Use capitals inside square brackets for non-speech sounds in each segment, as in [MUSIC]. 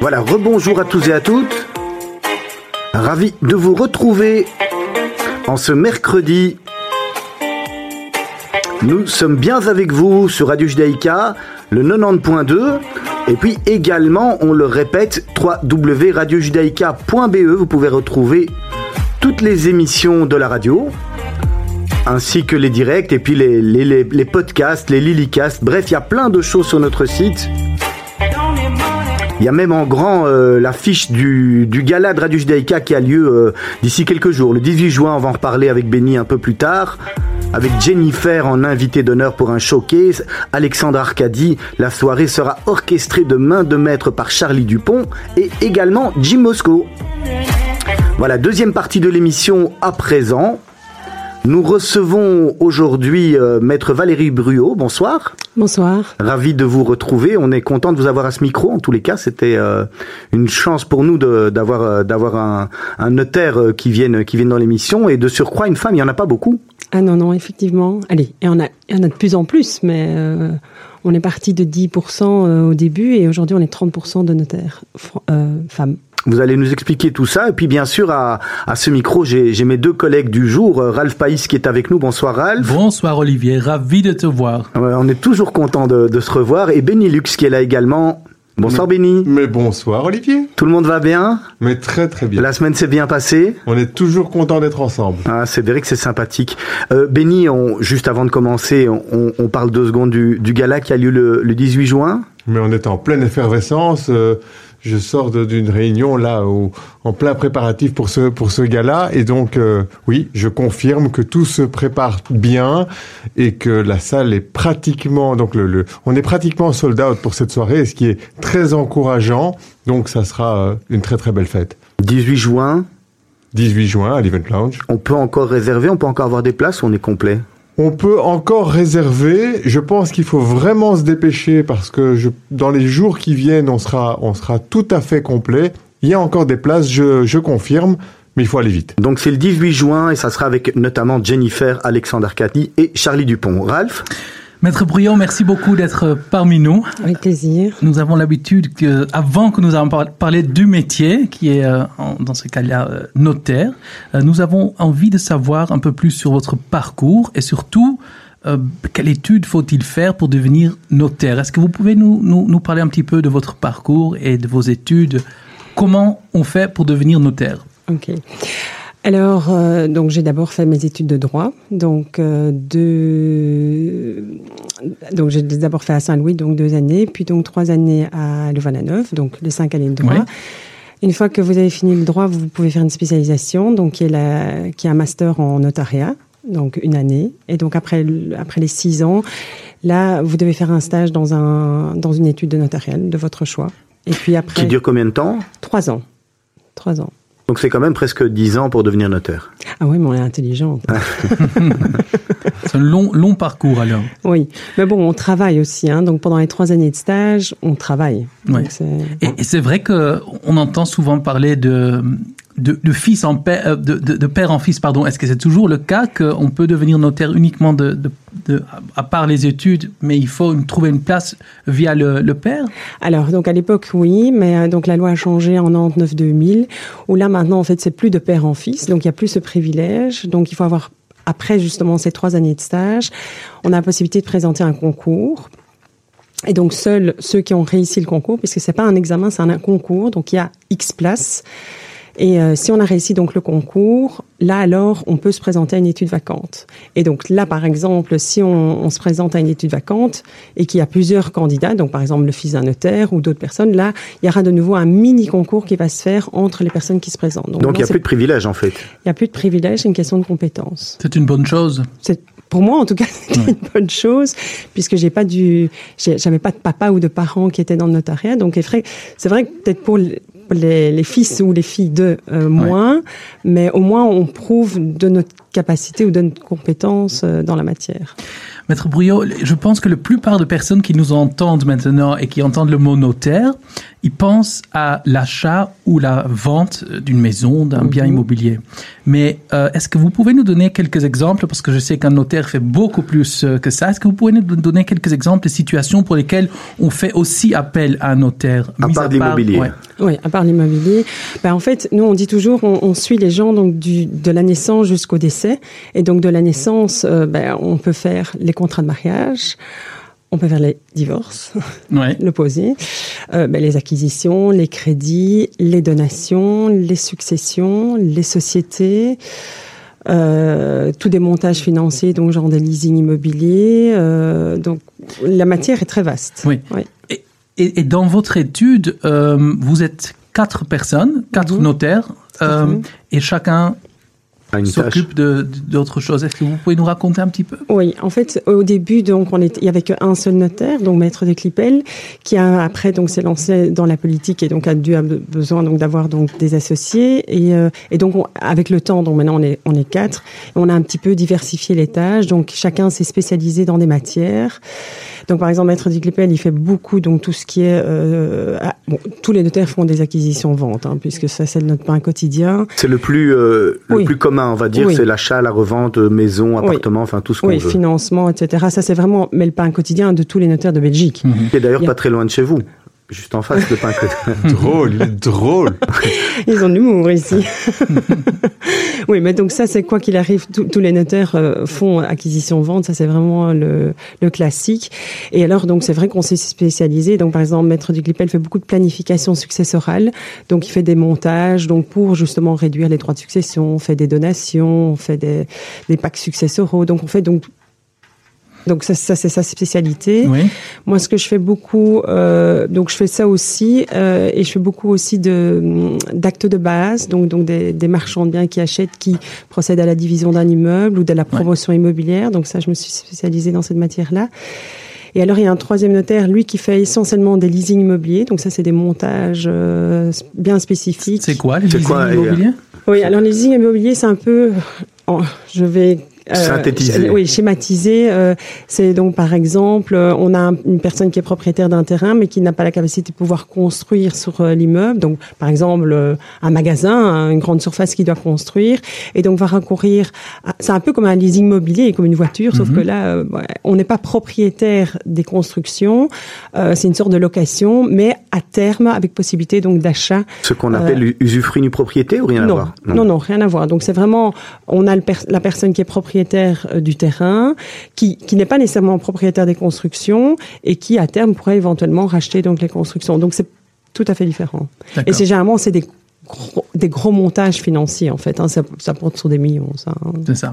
Voilà, rebonjour à tous et à toutes. Ravi de vous retrouver en ce mercredi. Nous sommes bien avec vous sur Radio Judaïka, le 90.2. Et puis également, on le répète, www.radiojudaïka.be. Vous pouvez retrouver toutes les émissions de la radio, ainsi que les directs, et puis les, podcasts, les Lilycasts. Bref, il y a plein de choses sur notre site. Il y a même en grand euh, l'affiche du, du gala de qui a lieu euh, d'ici quelques jours. Le 18 juin, on va en reparler avec Benny un peu plus tard. Avec Jennifer en invité d'honneur pour un showcase, Alexandre Arcadi, la soirée sera orchestrée de main de maître par Charlie Dupont et également Jim Moscow. Voilà, deuxième partie de l'émission à présent. Nous recevons aujourd'hui euh, Maître Valérie Bruot. Bonsoir. Bonsoir. Ravi de vous retrouver. On est content de vous avoir à ce micro. En tous les cas, c'était euh, une chance pour nous d'avoir euh, d'avoir un, un, notaire qui vienne qui vienne dans l'émission et de surcroît une femme. Il y en a pas beaucoup. Ah non non effectivement. Allez, a il y en a de plus en plus, mais on est parti de 10% au début et aujourd'hui on est 30% de notaires femmes. Vous allez nous expliquer tout ça. Et puis, bien sûr, à, à ce micro, j'ai mes deux collègues du jour. Ralph Païs qui est avec nous. Bonsoir, Ralph. Bonsoir, Olivier. Ravi de te voir. Ouais, on est toujours content de, de, se revoir. Et Benny Lux qui est là également. Bonsoir mais, Benny. Mais bonsoir Olivier. Tout le monde va bien? Mais très très bien. La semaine s'est bien passée? On est toujours content d'être ensemble. Ah, c'est vrai que c'est sympathique. Euh, Benny, on, juste avant de commencer, on, on, parle deux secondes du, du gala qui a lieu le, le 18 juin. Mais on est en pleine effervescence. Euh, je sors d'une réunion là où, en plein préparatif pour ce pour ce gala et donc euh, oui, je confirme que tout se prépare bien et que la salle est pratiquement donc le, le on est pratiquement sold out pour cette soirée, ce qui est très encourageant. Donc ça sera euh, une très très belle fête. 18 juin. 18 juin à l'Event Lounge. On peut encore réserver, on peut encore avoir des places on est complet? On peut encore réserver. Je pense qu'il faut vraiment se dépêcher parce que dans les jours qui viennent, on sera, on sera tout à fait complet. Il y a encore des places, je, je confirme, mais il faut aller vite. Donc c'est le 18 juin et ça sera avec notamment Jennifer, Alexandre Arcadi et Charlie Dupont. Ralph? Maître Briand, merci beaucoup d'être parmi nous. Avec plaisir. Nous avons l'habitude que, avant que nous avons parlé du métier, qui est euh, dans ce cas-là euh, notaire, euh, nous avons envie de savoir un peu plus sur votre parcours et surtout euh, quelle étude faut-il faire pour devenir notaire? Est-ce que vous pouvez nous, nous, nous parler un petit peu de votre parcours et de vos études? Comment on fait pour devenir notaire? Ok. Alors, euh, donc j'ai d'abord fait mes études de droit, donc euh, deux, donc j'ai d'abord fait à Saint-Louis, donc deux années, puis donc trois années à Louvain-la-Neuve, donc les cinq années de droit. Une fois que vous avez fini le droit, vous pouvez faire une spécialisation, donc qui est, la, qui est un master en notariat, donc une année, et donc après après les six ans, là vous devez faire un stage dans un dans une étude de notarial de votre choix. Et puis après. Qui dure combien de temps? Trois ans. Trois ans. Donc c'est quand même presque 10 ans pour devenir notaire. Ah oui, mais on est intelligente. [LAUGHS] c'est un long, long parcours alors. Oui, mais bon, on travaille aussi. Hein. Donc pendant les trois années de stage, on travaille. Oui. Et, et c'est vrai que on entend souvent parler de de, fils en père, de, de, de, père en fils, pardon. Est-ce que c'est toujours le cas qu'on peut devenir notaire uniquement de, à part les études, mais il faut trouver une place via le, le père? Alors, donc à l'époque, oui, mais euh, donc la loi a changé en 99-2000, où là maintenant, en fait, c'est plus de père en fils, donc il n'y a plus ce privilège. Donc il faut avoir, après justement ces trois années de stage, on a la possibilité de présenter un concours. Et donc seuls ceux qui ont réussi le concours, puisque c'est pas un examen, c'est un concours, donc il y a X places. Et euh, si on a réussi donc le concours, là alors on peut se présenter à une étude vacante. Et donc là par exemple, si on, on se présente à une étude vacante et qu'il y a plusieurs candidats, donc par exemple le fils d'un notaire ou d'autres personnes, là il y aura de nouveau un mini concours qui va se faire entre les personnes qui se présentent. Donc, donc il n'y a plus de privilège en fait. Il n'y a plus de privilège, c'est une question de compétence. C'est une bonne chose. C'est pour moi, en tout cas, [LAUGHS] c'était ouais. une bonne chose, puisque j'ai pas du, j'avais pas de papa ou de parents qui étaient dans le notariat. Donc, c'est vrai que peut-être pour les, les, fils ou les filles de euh, moins, ouais. mais au moins on prouve de notre capacité ou donne compétence euh, dans la matière. Maître Brouillot, je pense que la plupart de personnes qui nous entendent maintenant et qui entendent le mot notaire, ils pensent à l'achat ou la vente d'une maison, d'un bien Mhm. immobilier. Mais euh, est-ce que vous pouvez nous donner quelques exemples, parce que je sais qu'un notaire fait beaucoup plus euh, que ça, est-ce que vous pouvez nous donner quelques exemples de situations pour lesquelles on fait aussi appel à un notaire À part l'immobilier. ouais. Oui, à part l'immobilier. Ben, en fait, nous, on dit toujours, on, on suit les gens donc du, de la naissance jusqu'au décès. Et donc, de la naissance, euh, ben, on peut faire les contrats de mariage, on peut faire les divorces, [LAUGHS] Ouais. poser, euh, ben, les acquisitions, les crédits, les donations, les successions, les sociétés. Euh, tous des montages financiers, donc genre des leasing immobiliers. Euh, donc la matière est très vaste. Oui. Oui. Et, et- et dans votre étude, vous êtes quatre personnes, quatre Mhm. notaires, et chacun. S'occupe de- d'autres choses. Est-ce que vous pouvez nous raconter un petit peu? Oui, en fait, au début, donc, on était, il y avait qu'un seul notaire, donc maître de Clipel, qui a après donc s'est lancé dans la politique et donc a dû avoir besoin donc d'avoir donc des associés et, euh, et donc on- avec le temps, donc maintenant on est on est quatre, et on a un petit peu diversifié les tâches, donc chacun s'est spécialisé dans des matières. Donc par exemple, maître de Clipel, il fait beaucoup donc tout ce qui est euh, ah, bon, tous les notaires font des acquisitions ventes, hein, puisque ça c'est notre pain quotidien. C'est le plus euh, le Oui. plus commun, on va dire, Oui. c'est l'achat, la revente, euh, maison, Oui. appartement, enfin tout ce qu'on Oui, veut. financement, etc. Ça c'est vraiment mais le pain quotidien de tous les notaires de Belgique. Qui est d'ailleurs a- pas très loin de chez vous, juste en face de pain [LAUGHS] drôle, il est drôle. Ils ont de l'humour ici. [LAUGHS] oui, mais donc ça, c'est quoi qu'il arrive, tous tous les notaires euh, font acquisition-vente, ça c'est vraiment le, le classique. Et alors, donc c'est vrai qu'on s'est spécialisé. Donc par exemple, Maître du Clipel fait beaucoup de planification successorale. Donc il fait des montages, donc pour justement réduire les droits de succession, on fait des donations, on fait des, des packs successoraux. Donc on fait donc donc ça, ça c'est sa spécialité. Oui. Moi, ce que je fais beaucoup, euh, donc je fais ça aussi, euh, et je fais beaucoup aussi de hum, d'actes de base, donc donc des, des marchands de biens qui achètent, qui procèdent à la division d'un immeuble ou de la promotion immobilière. Donc ça, je me suis spécialisée dans cette matière-là. Et alors, il y a un troisième notaire, lui, qui fait essentiellement des leasing immobiliers. Donc ça, c'est des montages euh, bien spécifiques. C'est quoi les leasing quoi, immobiliers? Oui, alors les leasing immobiliers, c'est un peu, oh, je vais Synthétiser. sch- oui, schématiser. euh, c'est donc par exemple, euh, on a un- une personne qui est propriétaire d'un terrain, mais qui n'a pas la capacité de pouvoir construire sur euh, l'immeuble. Donc, par exemple, euh, un magasin, hein, une grande surface qui doit construire, et donc va recourir. à- C'est un peu comme un leasing immobilier, comme une voiture, sauf Mhm. que là, euh, ouais, on n'est pas propriétaire des constructions. euh, c'est une sorte de location, mais à terme avec possibilité donc d'achat Ce qu'on appelle usufruit nu propriété ou rien à Euh, non, voir? Non, non, rien à voir. Donc c'est vraiment, on a le per- la personne qui est propriétaire euh, du terrain, qui, qui n'est pas nécessairement propriétaire des constructions et qui à terme pourrait éventuellement racheter donc les constructions. Donc c'est tout à fait différent. Et c'est généralement c'est des gros, des gros montages financiers en fait. hein. ça, ça porte sur des millions. Ça, hein. C'est ça.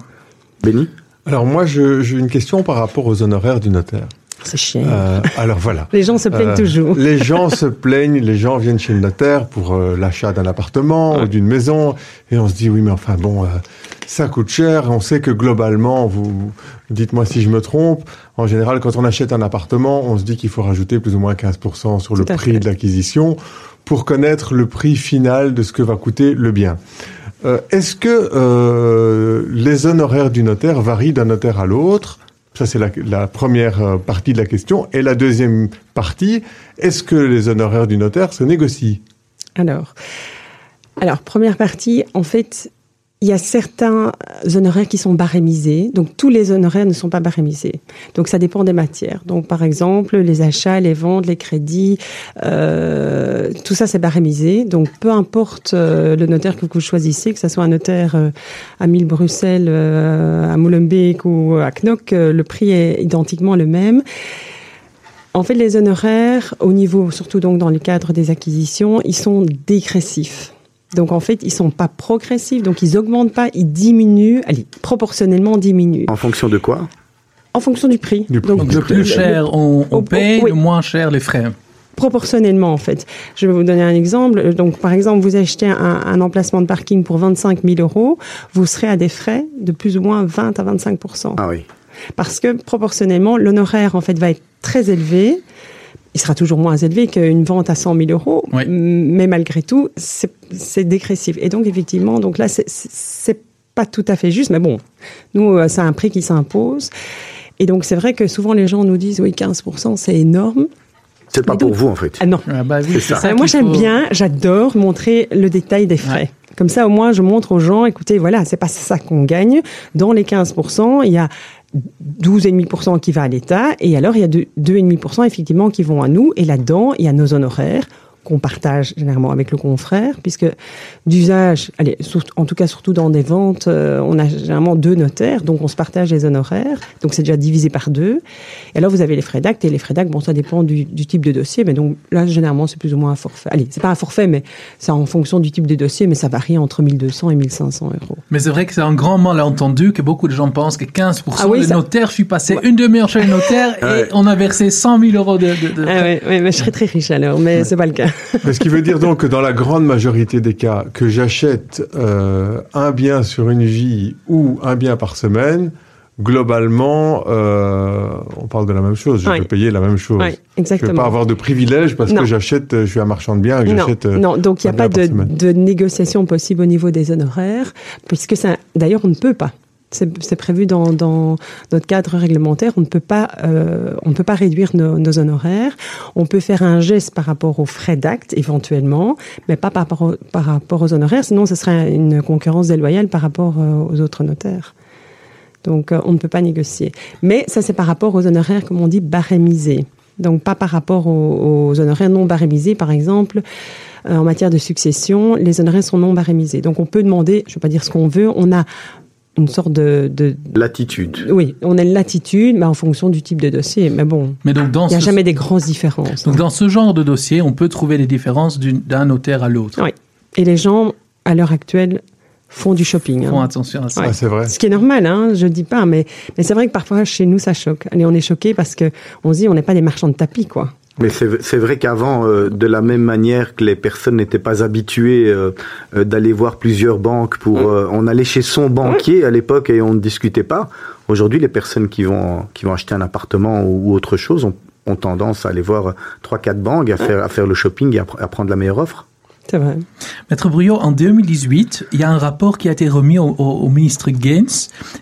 Béni Alors moi, je- j'ai une question par rapport aux honoraires du notaire. C'est chiant. Euh, alors voilà. [LAUGHS] Les gens se plaignent Euh, toujours. [LAUGHS] Les gens se plaignent, les gens viennent chez le notaire pour euh, l'achat d'un appartement ou d'une maison, et on se dit oui, mais enfin bon, euh, ça coûte cher. On sait que globalement, vous dites-moi si je me trompe. En général, quand on achète un appartement, on se dit qu'il faut rajouter plus ou moins 15% sur le prix fait. de l'acquisition pour connaître le prix final de ce que va coûter le bien. Euh, Est-ce que euh, les honoraires du notaire varient d'un notaire à l'autre? Ça, c'est la, la première euh, partie de la question. Et la deuxième partie, est-ce que les honoraires du notaire se négocient? Alors, alors première partie, en fait, il y a certains honoraires qui sont barémisés. Donc, tous les honoraires ne sont pas barémisés. Donc, ça dépend des matières. Donc, par exemple, les achats, les ventes, les crédits, euh, tout ça, c'est barémisé. Donc, peu importe euh, le notaire que vous choisissez, que ce soit un notaire euh, à 1000 Bruxelles, à Molenbeek ou à Knock, le prix est identiquement le même. En fait, les honoraires, au niveau, surtout donc dans le cadre des acquisitions, ils sont dégressifs. Donc en fait, ils sont pas progressifs, donc ils augmentent pas, ils diminuent, allez, proportionnellement diminuent, En fonction de quoi? En fonction du prix. Du prix. Donc le plus cher on, on paye, oui. le moins cher les frais. proportionnellement en fait. Je vais vous donner un exemple. Donc par exemple, vous achetez un, un emplacement de parking pour 25 000 euros, vous serez à des frais de plus ou moins 20 à 25% Ah oui. parce que proportionnellement, l'honoraire en fait va être très élevé. Il sera toujours moins élevé qu'une vente à 100 000 euros, Oui. mais malgré tout, c'est dégressif. Et donc effectivement, donc là, c'est- pas tout à fait juste, mais bon, Nous, euh, c'est un prix qui s'impose. Et donc, c'est vrai que souvent les gens nous disent, oui, 15%, c'est énorme. C'est pas pour vous, en fait. Ah non. Ah bah oui, ça. ça Euh, moi, j'aime faut- bien, j'adore montrer le détail des frais. Ouais. Comme ça, au moins, je montre aux gens, écoutez, voilà, c'est pas ça qu'on gagne. Dans les 15%, il y a 12,5% qui va à l'État, et alors il y a deux- 2,5% effectivement qui vont à nous, et là-dedans, il y a nos honoraires qu'on partage généralement avec le confrère, puisque d'usage, allez, en tout cas surtout dans des ventes, euh, on a généralement deux notaires, donc on se partage les honoraires, donc c'est déjà divisé par deux. Et alors vous avez les frais d'acte, et les frais d'acte, bon ça dépend du, du type de dossier, mais donc là généralement c'est plus ou moins un forfait. Allez, c'est pas un forfait, mais c'est en fonction du type de dossier, mais ça varie entre 1200 et 1500 euros. Mais c'est vrai que c'est un grand malentendu que beaucoup de gens pensent que 15% Ah oui, ça- notaires, je suis passé une demi-heure chez le notaire [LAUGHS] Ouais. et on a versé 100 000 euros de... de- de- Ah ouais, ouais, mais je serais très riche alors, mais c'est pas le cas. Ce qui veut dire donc que dans la grande majorité des cas, que j'achète euh, un bien sur une vie ou un bien par semaine, globalement, euh, on parle de la même chose. Je Ouais. peux payer la même chose. Ouais, Je ne vais exactement. pas avoir de privilège parce Non. que j'achète, je suis un marchand de biens, que Non, j'achète. euh, non, donc il n'y a pas de, de négociation possible au niveau des honoraires, puisque ça, d'ailleurs, on ne peut pas. C'est prévu dans, notre cadre réglementaire. On ne peut pas, euh, on ne peut pas réduire nos, honoraires. On peut faire un geste par rapport aux frais d'acte éventuellement, mais pas par rapport, aux honoraires. Sinon, ce serait une concurrence déloyale par rapport euh, aux autres notaires. Donc, euh, on ne peut pas négocier. Mais ça, c'est par rapport aux honoraires, comme on dit, barémisés. Donc, pas par rapport aux, aux honoraires non barémisés, par exemple. en matière de succession, les honoraires sont non barémisés. Donc, on peut demander, je ne vais pas dire ce qu'on veut, on a une sorte de... de L'attitude. oui, on a une latitude, mais en fonction du type de dossier. Mais bon, Mais donc dans, il n'y a ce, jamais des grosses différences. donc dans ce genre de dossier, on peut trouver des différences d'un notaire à l'autre. Oui. Et les gens, à l'heure actuelle, font du shopping. hein. Font attention à ça. Ah, c'est vrai. Ce qui est normal, hein, je dis pas, mais, mais c'est vrai que parfois chez nous ça choque. Allez, on est choqué parce que on se dit on n'est pas des marchands de tapis, quoi. Mais c'est vrai qu'avant, euh, de la même manière que les personnes n'étaient pas habituées euh, euh, d'aller voir plusieurs banques pour, euh, on allait chez son banquier à l'époque et on ne discutait pas. Aujourd'hui, les personnes qui vont qui vont acheter un appartement ou, ou autre chose ont, ont tendance à aller voir trois quatre banques, à faire à faire le shopping et à, pr- à prendre la meilleure offre. C'est vrai. Maître Bruyot, en 2018, il y a un rapport qui a été remis au, ministre Gaines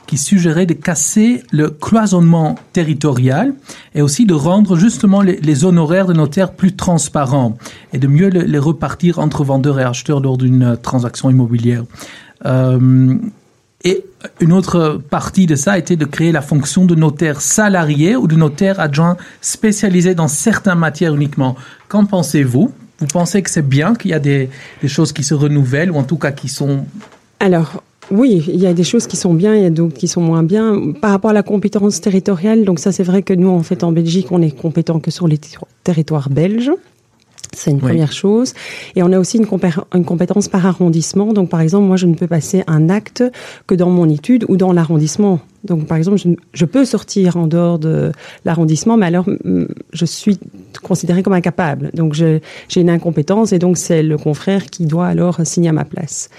qui suggérait de casser le cloisonnement territorial et aussi de rendre justement les, honoraires de notaires plus transparents et de mieux le- les repartir entre vendeurs et acheteurs lors d'une euh, transaction immobilière. Euh, et une autre partie de ça était de créer la fonction de notaire salarié ou de notaire adjoint spécialisé dans certaines matières uniquement. Qu'en pensez-vous? Vous pensez que c'est bien qu'il y a des, choses qui se renouvellent ou en tout cas qui sont... Alors, oui, il y a des choses qui sont bien, il y a d'autres qui sont moins bien. Par rapport à la compétence territoriale, donc ça c'est vrai que nous, en fait, en Belgique, on est compétent que sur les ter- territoires belges. C'est une Oui. première chose. Et on a aussi une, compé- une compétence par arrondissement. Donc, par exemple, moi, je ne peux passer un acte que dans mon étude ou dans l'arrondissement. Donc, par exemple, je, peux sortir en dehors de l'arrondissement, mais alors, mm, je suis considérée comme incapable. Donc, j'ai une incompétence et donc, c'est le confrère qui doit alors signer à ma place.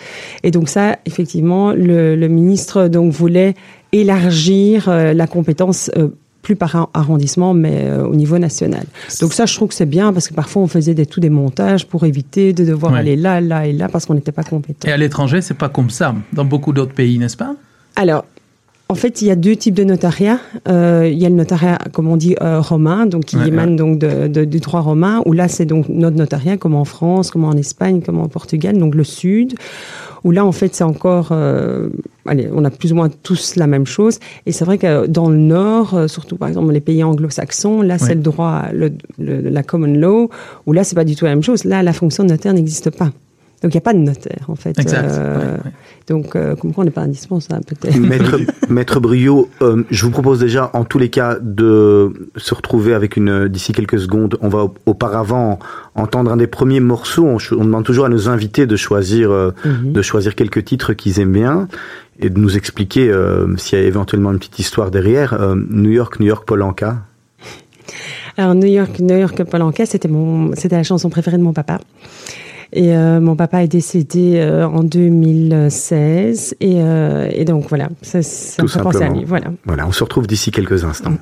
Et donc, ça, effectivement, le, le ministre donc, voulait élargir euh, la compétence. euh, plus par ar- arrondissement, mais euh, au niveau national. Donc ça, je trouve que c'est bien parce que parfois on faisait des, tous des montages pour éviter de devoir Ouais. aller là, là et là parce qu'on n'était pas compétent. Et à l'étranger, c'est pas comme ça, dans beaucoup d'autres pays, n'est-ce pas? Alors, en fait, il y a deux types de notariat. Euh, il y a le notariat, comme on dit, euh, romain, donc qui Ouais, émane donc de, de- du droit romain, où là, c'est donc notre notariat, comme en France, comme en Espagne, comme en Portugal, donc le sud, où là, en fait, c'est encore, euh, allez, on a plus ou moins tous la même chose. Et c'est vrai que dans le nord, euh, surtout par exemple les pays anglo-saxons, là, c'est le droit, le, le- la common law, où là, c'est pas du tout la même chose. Là, la fonction de notaire n'existe pas. Donc, il n'y a pas de notaire, en fait. Exact. Euh, Ouais, ouais. Donc, euh, comme quoi, on n'est pas indispensable, peut-être. Maître, [LAUGHS] Maître Brio, euh, je vous propose déjà, en tous les cas, de se retrouver avec une d'ici quelques secondes. On va au- auparavant entendre un des premiers morceaux. On, demande toujours à nos invités de choisir, euh, Mhm. de choisir quelques titres qu'ils aiment bien et de nous expliquer euh, s'il y a éventuellement une petite histoire derrière. Euh, New York, New York, Polanka. Alors New York, New York, Polanka, c'était mon, c'était la chanson préférée de mon papa. Et euh, mon papa est décédé euh, en 2016 et, euh, et donc voilà, ça, ça me Tout fait penser à lui. Voilà. Voilà, on se retrouve d'ici quelques instants.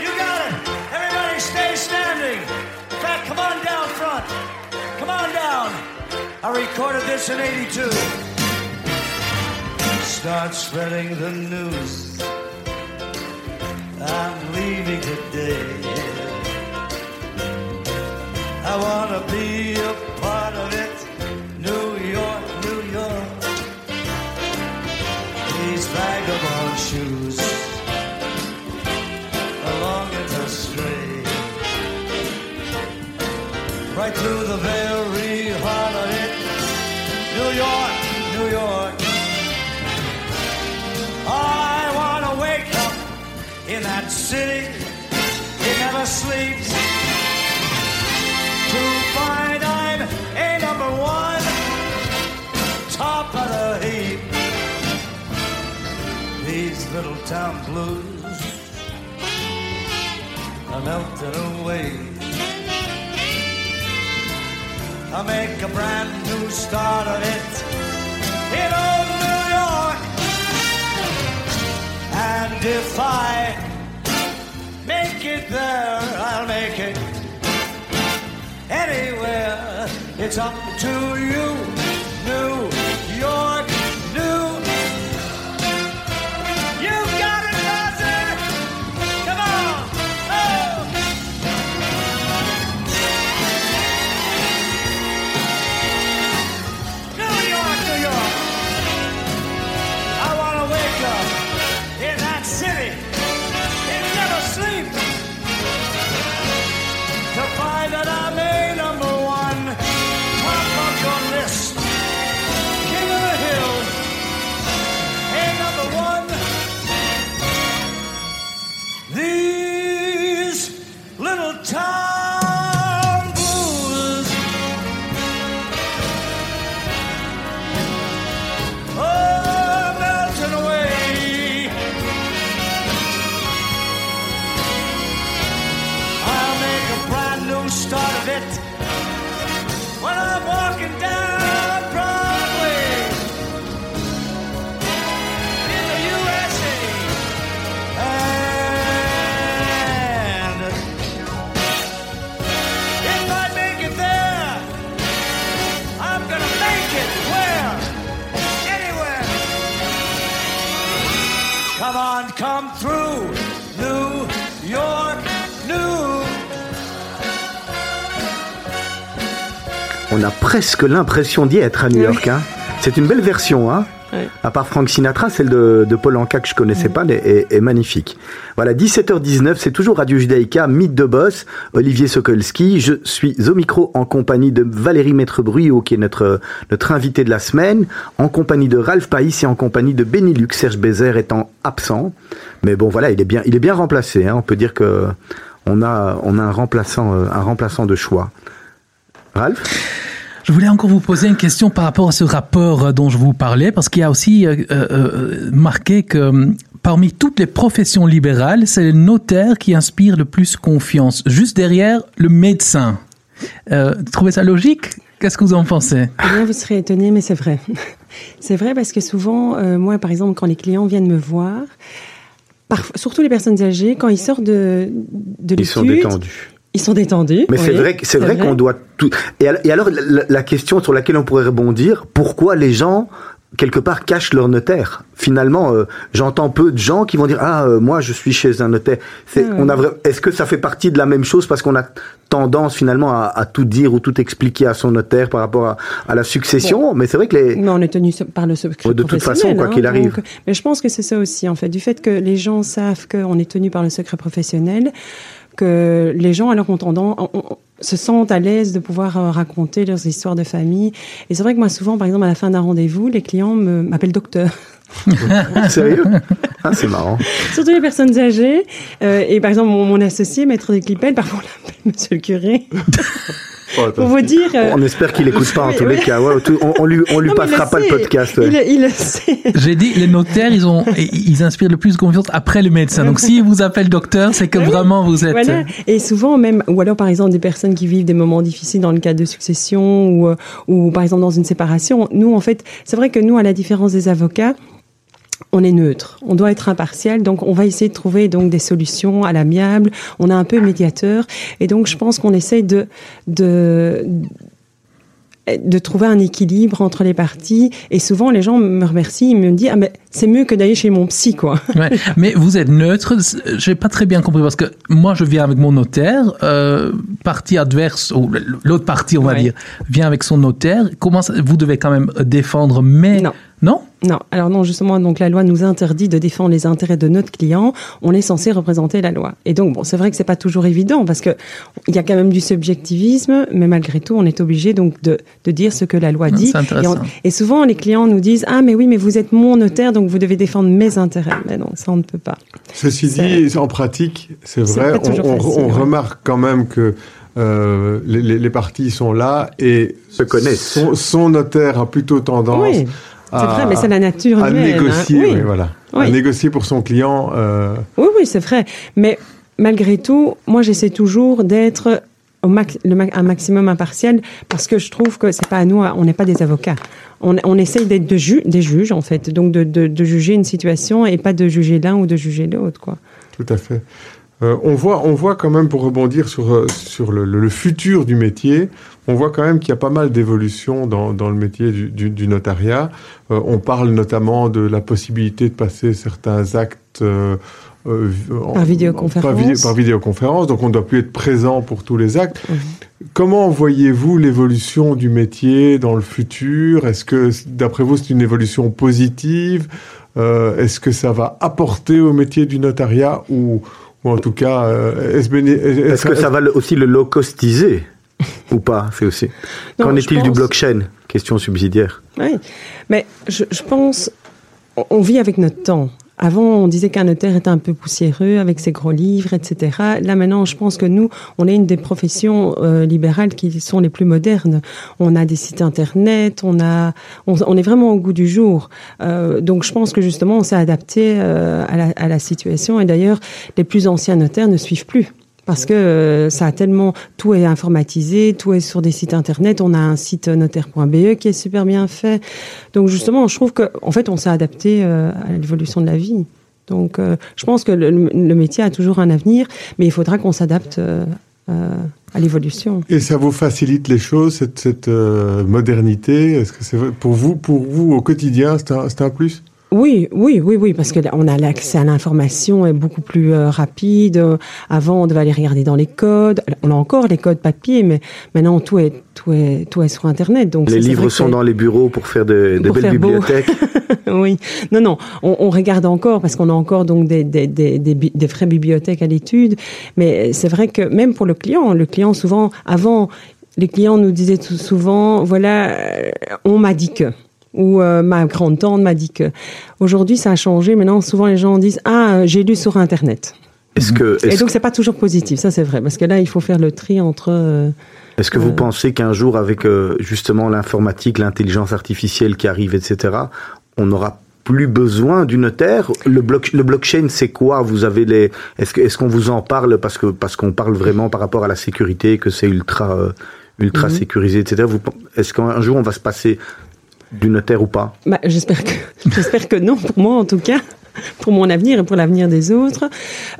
You got it. Everybody stay standing. In fact, come on down front. Come on down. I recorded this in 82. start spreading the news. I'm leaving today. I wanna be a part of it. New York, New York. These vagabond shoes are longing to stray right through the very heart of it. New York, New York. I wanna wake up in that city. It never sleeps. Little town blues are melting away. I make a brand new start of it in old New York. And if I make it there, I'll make it anywhere. It's up to you, On a presque l'impression d'y être à New York. Hein. C'est une belle version, hein. À part Frank Sinatra, celle de, de Paul Anka que je connaissais pas est, est- est magnifique. Voilà, 17h19, c'est toujours Radio Judaïka, Mythe de Boss, Olivier Sokolski. Je suis au micro en compagnie de Valérie Maître-Bruyot, qui est notre, notre invité de la semaine, en compagnie de Ralph Païs et en compagnie de Benilux, Serge Bézère étant absent. Mais bon, voilà, il est bien, il est bien remplacé. Hein. On peut dire que on a, on a un remplaçant, euh, un remplaçant de choix. Ralph Je voulais encore vous poser une question par rapport à ce rapport euh, dont je vous parlais, parce qu'il y a aussi euh, euh, marqué que euh, parmi toutes les professions libérales, c'est le notaire qui inspire le plus confiance, juste derrière le médecin. Euh, vous trouvez ça logique? Qu'est-ce que vous en pensez? Eh bien, vous serez étonné, mais c'est vrai. [LAUGHS] c'est vrai parce que souvent, euh, moi, par exemple, quand les clients viennent me voir, surtout les personnes âgées, quand ils sortent de, de Ils sont détendus. Ils sont détendus. Mais c'est vrai, c'est vrai qu'on doit tout. Et al- et alors, la, la question sur laquelle on pourrait rebondir, pourquoi les gens quelque part cachent leur notaire? Finalement, euh, j'entends peu de gens qui vont dire ah euh, moi je suis chez un notaire. C'est, on a ouais. vra- Est-ce que ça fait partie de la même chose parce qu'on a tendance finalement à, à tout dire ou tout expliquer à son notaire par rapport à, à la succession? Mais c'est vrai que les Mais on est tenu par le secret De toute professionnel, façon, quoi hein, qu'il arrive. donc- mais je pense que c'est ça aussi, en fait, du fait que les gens savent qu'on est tenu par le secret professionnel, que les gens alors ont tendance, on- on- se sentent à l'aise de pouvoir euh, raconter leurs histoires de famille. Et c'est vrai que moi, souvent, par exemple, à la fin d'un rendez-vous, les clients m'appellent docteur. [LAUGHS] sérieux? Ah, c'est marrant. Surtout les personnes âgées. Euh, et par exemple, mon, mon associé, maître de Clipel, parfois on l'appelle [LAUGHS] monsieur le curé. Pour vous dire. euh, On espère qu'il écoute pas en oui, tous les cas. Ouais, tout- on, on lui on lui non, passera le pas le podcast. ouais. Il, il le sait. J'ai dit, les notaires, ils ont, ils inspirent le plus confiance après le médecin. Donc, s'ils vous appellent docteur, c'est que Oui. vraiment vous êtes. Voilà. Et souvent même, ou alors par exemple des personnes qui vivent des moments difficiles dans le cadre de succession ou, euh, ou par exemple dans une séparation. Nous, en fait, c'est vrai que nous, à la différence des avocats, on est neutre, on doit être impartial, donc on va essayer de trouver donc des solutions à l'amiable. On a un peu médiateur, et donc je pense qu'on essaye de de de trouver un équilibre entre les parties. Et souvent, les gens me remercient, ils me disent ah mais c'est mieux que d'aller chez mon psy, quoi. [LAUGHS] Ouais, mais vous êtes neutre. J'ai pas très bien compris parce que moi, je viens avec mon notaire. Euh, partie adverse ou l'autre partie, on va Ouais. dire, vient avec son notaire. Comment ça- vous devez quand même défendre, mais Non. Non. Non, alors non, justement, donc la loi nous interdit de défendre les intérêts de notre client. On est censé représenter la loi. Et donc, bon, c'est vrai que c'est pas toujours évident parce que il y a quand même du subjectivisme, mais malgré tout, on est obligé donc de, de dire ce que la loi dit. c'est intéressant. Et, on- et souvent, les clients nous disent ah mais oui, mais vous êtes mon notaire, donc vous devez défendre mes intérêts. Mais non, ça on ne peut pas. Ceci dit, en pratique, c'est vrai, on, on- facile, on ouais. remarque quand même que euh, les, les- les parties sont là et Se connaissent. Son, son notaire a plutôt tendance Oui, c'est vrai, mais c'est la nature à humaine. hein. négocier, Oui. oui, voilà, à négocier pour son client. euh, Oui, oui, c'est vrai. Mais malgré tout, moi, j'essaie toujours d'être au max, le un maximum impartial parce que je trouve que c'est pas à nous, on n'est pas des avocats. On, on essaye d'être de ju- des juges, en fait. Donc, de, de, de juger une situation et pas de juger l'un ou de juger l'autre, quoi. Tout à fait. Euh, on, voit, on voit quand même, pour rebondir sur, euh, sur le, le- le futur du métier, on voit quand même qu'il y a pas mal d'évolutions dans, dans le métier du, du- du notariat. Euh, on parle notamment de la possibilité de passer certains actes euh, euh, en- Par vidéoconférence. Par, par vidéoconférence, donc on ne doit plus être présent pour tous les actes. Comment voyez-vous l'évolution du métier dans le futur? Est-ce que, d'après vous, c'est une évolution positive? Euh, Est-ce que ça va apporter au métier du notariat ou, ou en tout cas, euh, est-ce est- Est-ce que ça va aussi le low costiser ou pas C'est aussi. Qu'en est-il du blockchain? Question subsidiaire. Oui, mais je, je pense, on- on vit avec notre temps. Avant, on disait qu'un notaire était un peu poussiéreux avec ses gros livres, etc. Là, maintenant, je pense que nous, on est une des professions euh, libérales qui sont les plus modernes. On a des sites internet, on a, on, on est vraiment au goût du jour. Euh, donc, je pense que justement, on s'est adapté euh, à, la, à la situation. Et d'ailleurs, les plus anciens notaires ne suivent plus. Parce que euh, ça a tellement, tout est informatisé, tout est sur des sites internet. On a un site notaire.be qui est super bien fait. Donc justement, je trouve que, en fait, on s'est adapté euh, à l'évolution de la vie. Donc, euh, je pense que le, métier a toujours un avenir, mais il faudra qu'on s'adapte à l'évolution. Et ça vous facilite les choses, cette, modernité? Est-ce que c'est pour vous, pour vous au quotidien, c'est un plus? Oui, oui, oui, oui, parce que là, on a l'accès à l'information est beaucoup plus euh, rapide. Avant, on devait aller regarder dans les codes. On a encore les codes papier, mais maintenant tout est tout est tout est sur Internet. Donc Les livres que sont dans les bureaux pour faire de, de Pour belles faire bibliothèques. [LAUGHS] oui, non, non, on, on regarde encore parce qu'on a encore donc des, des, des, des, vraies bibliothèques à l'étude. Mais c'est vrai que même pour le client, le client souvent, avant, les clients nous disaient tout souvent, voilà, euh, on m'a dit que. Ou euh, ma grande tante m'a dit que. Aujourd'hui, ça a changé. Maintenant, souvent les gens disent ah j'ai lu sur internet. Est-ce que, Et est-ce, donc c'est pas toujours positif. Ça c'est vrai parce que là il faut faire le tri entre. euh, est-ce que vous euh, pensez qu'un jour, avec euh, justement l'informatique, l'intelligence artificielle qui arrive, etc., on n'aura plus besoin du notaire Le, bloc, le blockchain, c'est quoi? Vous avez les Est-ce que, est-ce qu'on vous en parle parce que parce qu'on parle vraiment par rapport à la sécurité, que c'est ultra euh, ultra Mhm. sécurisé, etc. Vous, est-ce qu'un jour on va se passer du notaire ou pas Bah, j'espère que [LAUGHS] j'espère que non pour moi en tout cas pour mon avenir et pour l'avenir des autres.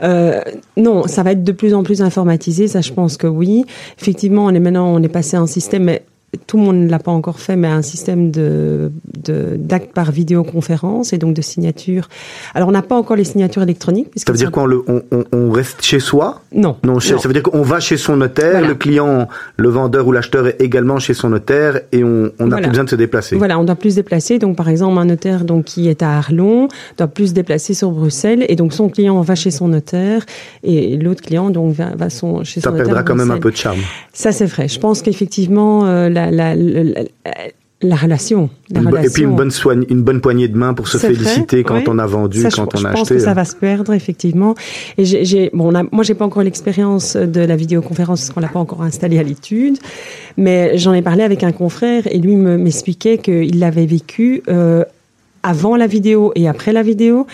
Euh, non, ça va être de plus en plus informatisé, ça je pense que oui. Effectivement, on est maintenant on est passé à un système tout le monde ne l'a pas encore fait, mais un système de de- d'actes par vidéoconférence et donc de signatures. Alors on n'a pas encore les signatures électroniques. Ça veut dire quoi on, le- on, on- on reste chez soi? Non. Non, chez- ça veut dire qu'on va chez son notaire, Voilà. le client, le vendeur ou l'acheteur est également chez son notaire et on on n'a Voilà. plus besoin de se déplacer. Voilà, on doit plus se déplacer. Donc, par exemple, un notaire donc qui est à Arlon doit plus se déplacer sur Bruxelles, et donc son client va chez son notaire, et l'autre client donc va, va son, chez Ça son notaire. perdra à quand même un peu de charme. Ça, c'est vrai. Je pense qu'effectivement, euh, la, la, la, la- la relation, la Une bo- et puis relation- une bonne, soigne, une bonne poignée de main pour se vrai, féliciter quand oui. on a vendu, Ça, je- quand on je a pense acheté. que ça va se perdre effectivement. Et j'ai, bon, on a- moi, j'ai pas encore l'expérience de la vidéoconférence parce qu'on l'a pas encore installée à l'étude, mais j'en ai parlé avec un confrère et lui me- m'expliquait qu'il l'avait vécu. euh, avant la vidéo et après la vidéo,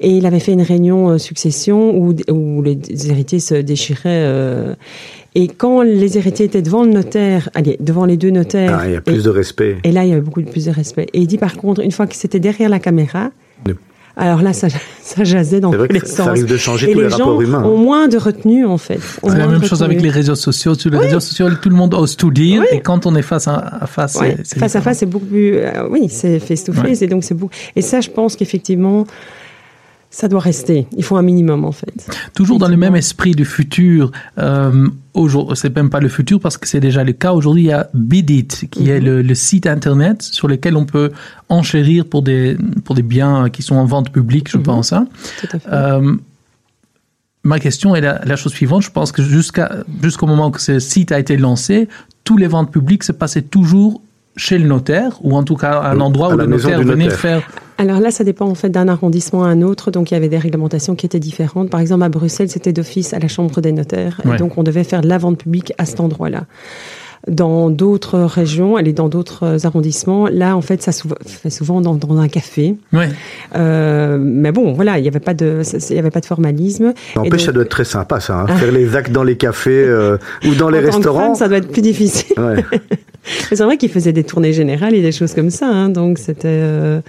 et il avait fait une réunion euh, succession où, où les héritiers se déchiraient. euh, et quand les héritiers étaient devant le notaire, allez, devant les deux notaires, Ah, il y a et- plus de respect. et là, il y avait beaucoup de plus de respect. Et il dit par contre, une fois que c'était derrière la caméra, Ne- Alors là, ça, ça jasait dans C'est vrai tous les que sens. ça risque de changer Et tous les, les gens rapports humains. ont moins de retenue, en fait. C'est la même chose avec les réseaux sociaux. Sur les réseaux sociaux, tout le monde ose tout dire. Oui. Et quand on est face à, face, c'est face à face, c'est beaucoup plus. euh, oui, c'est face to face, et donc c'est beaucoup. Et ça, je pense qu'effectivement, ça doit rester. Il faut un minimum, en fait. Toujours dans le même esprit du futur. Euh, aujourd'hui, c'est même pas le futur parce que c'est déjà le cas. Aujourd'hui, il y a Bidit, qui Mhm. est le, le site internet sur lequel on peut enchérir pour des pour des biens qui sont en vente publique, je Mhm. pense. hein. Tout à fait. Euh, ma question est la, la chose suivante. Je pense que jusqu'à jusqu'au moment que ce site a été lancé, tous les ventes publiques se passaient toujours chez le notaire, ou en tout cas à un endroit à où le notaire du venait notaire. faire. Alors là, ça dépend en fait d'un arrondissement à un autre, donc il y avait des réglementations qui étaient différentes. Par exemple, à Bruxelles, c'était d'office à la Chambre des notaires, Ouais. et donc on devait faire de la vente publique à cet endroit-là. Dans d'autres régions, et dans d'autres arrondissements, là, en fait, ça se fait souvent dans, dans un café. Ouais. Euh, mais bon, voilà, il n'y avait pas de, ça- il y avait pas de formalisme. Et N'empêche, donc- ça doit être très sympa, ça. hein. [LAUGHS] Faire les actes dans les cafés euh, ou dans les en tant que restaurants. femme, ça doit être plus difficile. Ouais. [LAUGHS] C'est vrai qu'ils faisaient des tournées générales et des choses comme ça, hein, donc c'était euh,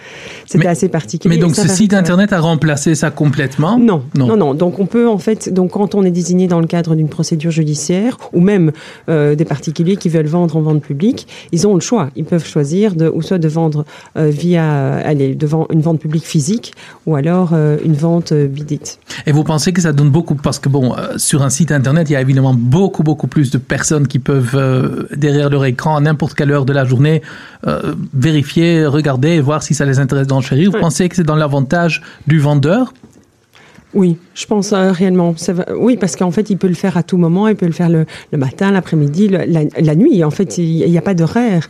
c'était assez particulier. Mais donc ce site internet a remplacé ça complètement? Non, Non. non, non, Donc on peut en fait, donc quand on est désigné dans le cadre d'une procédure judiciaire, ou même euh, des particuliers qui veulent vendre en vente publique, ils ont le choix. Ils peuvent choisir de, ou soit de vendre euh, via, allez, devant une vente publique physique, ou alors euh, une vente bidite. Et vous pensez que ça donne beaucoup parce que bon, sur un site internet, il y a évidemment beaucoup beaucoup plus de personnes qui peuvent derrière leur écran à n'importe quelle heure de la journée euh, vérifier, regarder et voir si ça les intéresse d'enchérir. Vous Ouais. pensez que c'est dans l'avantage du vendeur Oui, je pense euh, réellement. Ça va- oui, parce qu'en fait, il peut le faire à tout moment. Il peut le faire le, le matin, l'après-midi, la, la nuit. En fait, il n'y a pas d'horaire.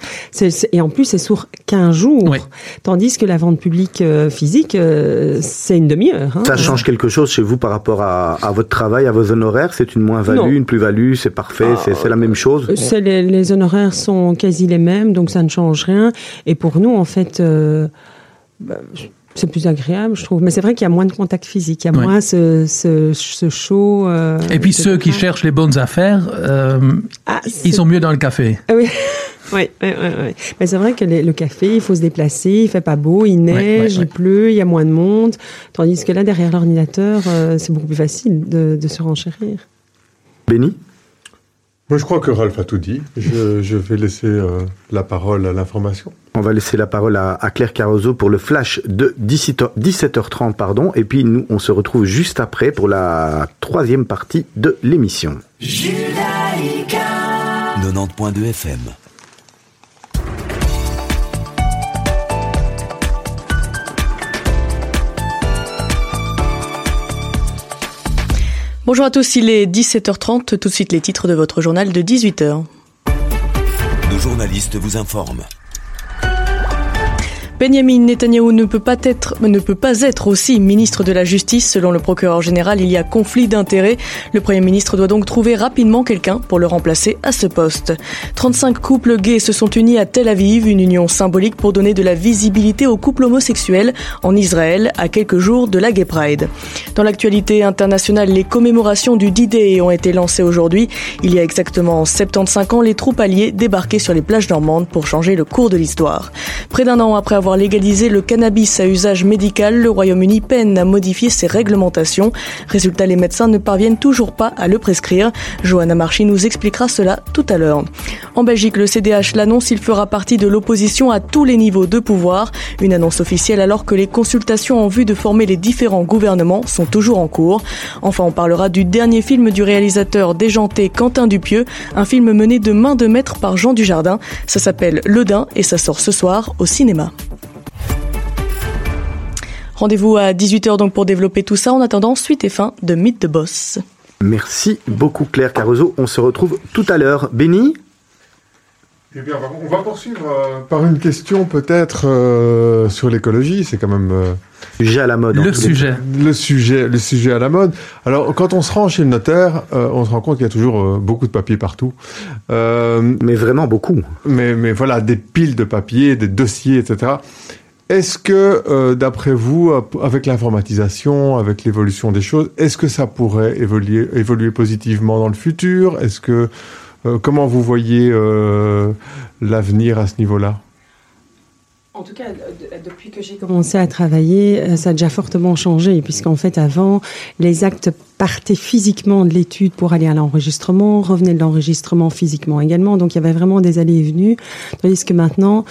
Et en plus, c'est sur 15 jours. Oui. Tandis que la vente publique euh, physique, euh, c'est une demi-heure. hein. Ça change quelque chose chez vous par rapport à, à votre travail, à vos honoraires? C'est une moins-value, une plus-value? C'est parfait? C'est c'est la même chose? Les, les honoraires sont quasi les mêmes, donc ça ne change rien. Et pour nous, en fait, euh, bah, c'est plus agréable, je trouve. Mais c'est vrai qu'il y a moins de contact physique, il y a Ouais. moins ce, ce, ce show. euh, Et puis ceux qui cherchent les bonnes affaires, euh, Ah, ils sont mieux dans le café. Ah oui. Oui, oui, oui, oui. Mais c'est vrai que les- le café, il faut se déplacer, il fait pas beau, il neige, il pleut, il y a moins de monde. Tandis que là, derrière l'ordinateur, euh, c'est beaucoup plus facile de, de se renchérir. Béni Moi, je crois que Ralph a tout dit. Je, je vais laisser euh, la parole à l'information. On va laisser la parole à, à Claire Carozo pour le flash de 17h, 17h30. Pardon, et puis nous, on se retrouve juste après pour la troisième partie de l'émission. 90.2 FM. Bonjour à tous, il est 17h30, tout de suite les titres de votre journal de 18h. Nos journalistes vous informent. Benjamin Netanyahou ne peut pas être, ne peut pas être aussi ministre de la Justice. Selon le procureur général, il y a conflit d'intérêts. Le Premier ministre doit donc trouver rapidement quelqu'un pour le remplacer à ce poste. 35 couples gays se sont unis à Tel Aviv, une union symbolique pour donner de la visibilité aux couples homosexuels en Israël à quelques jours de la Gay Pride. Dans l'actualité internationale, les commémorations du D-Day ont été lancées aujourd'hui. Il y a exactement 75 ans, les troupes alliées débarquaient sur les plages normandes pour changer le cours de l'histoire. Près d'un an après avoir légalisé le cannabis à usage médical, le Royaume-Uni peine à modifier ses réglementations. Résultat, les médecins ne parviennent toujours pas à le prescrire. Johanna Marchi nous expliquera cela tout à l'heure. En Belgique, le CDH l'annonce, il fera partie de l'opposition à tous les niveaux de pouvoir. Une annonce officielle alors que les consultations en vue de former les différents gouvernements sont toujours en cours. Enfin, on parlera du dernier film du réalisateur déjanté Quentin Dupieux, un film mené de main de maître par Jean Dujardin. Ça s'appelle Le Dain et ça sort ce soir au cinéma. Rendez-vous à 18h donc pour développer tout ça. En attendant, suite et fin de Mythe de Boss. Merci beaucoup Claire Carozo. On se retrouve tout à l'heure. Béni Eh bien, on va- poursuivre euh, par une question peut-être euh, sur l'écologie. C'est quand même euh, Sujet à la mode. Le tous les sujet. le sujet, le sujet à la mode. Alors, quand on se rend chez le notaire, euh, on se rend compte qu'il y a toujours euh, beaucoup de papiers partout. Euh. Mais vraiment beaucoup. mais, mais voilà, des piles de papiers, des dossiers, etc. Est-ce que, euh, d'après vous, avec l'informatisation, avec l'évolution des choses, est-ce que ça pourrait évoluer, évoluer positivement dans le futur? Est-ce que euh, comment vous voyez euh, l'avenir à ce niveau-là? En tout cas, depuis que j'ai commencé à travailler, ça a déjà fortement changé, puisqu'en fait, avant, les actes partaient physiquement de l'étude pour aller à l'enregistrement, revenaient de l'enregistrement physiquement également, donc il y avait vraiment des allées et venues, tandis que maintenant,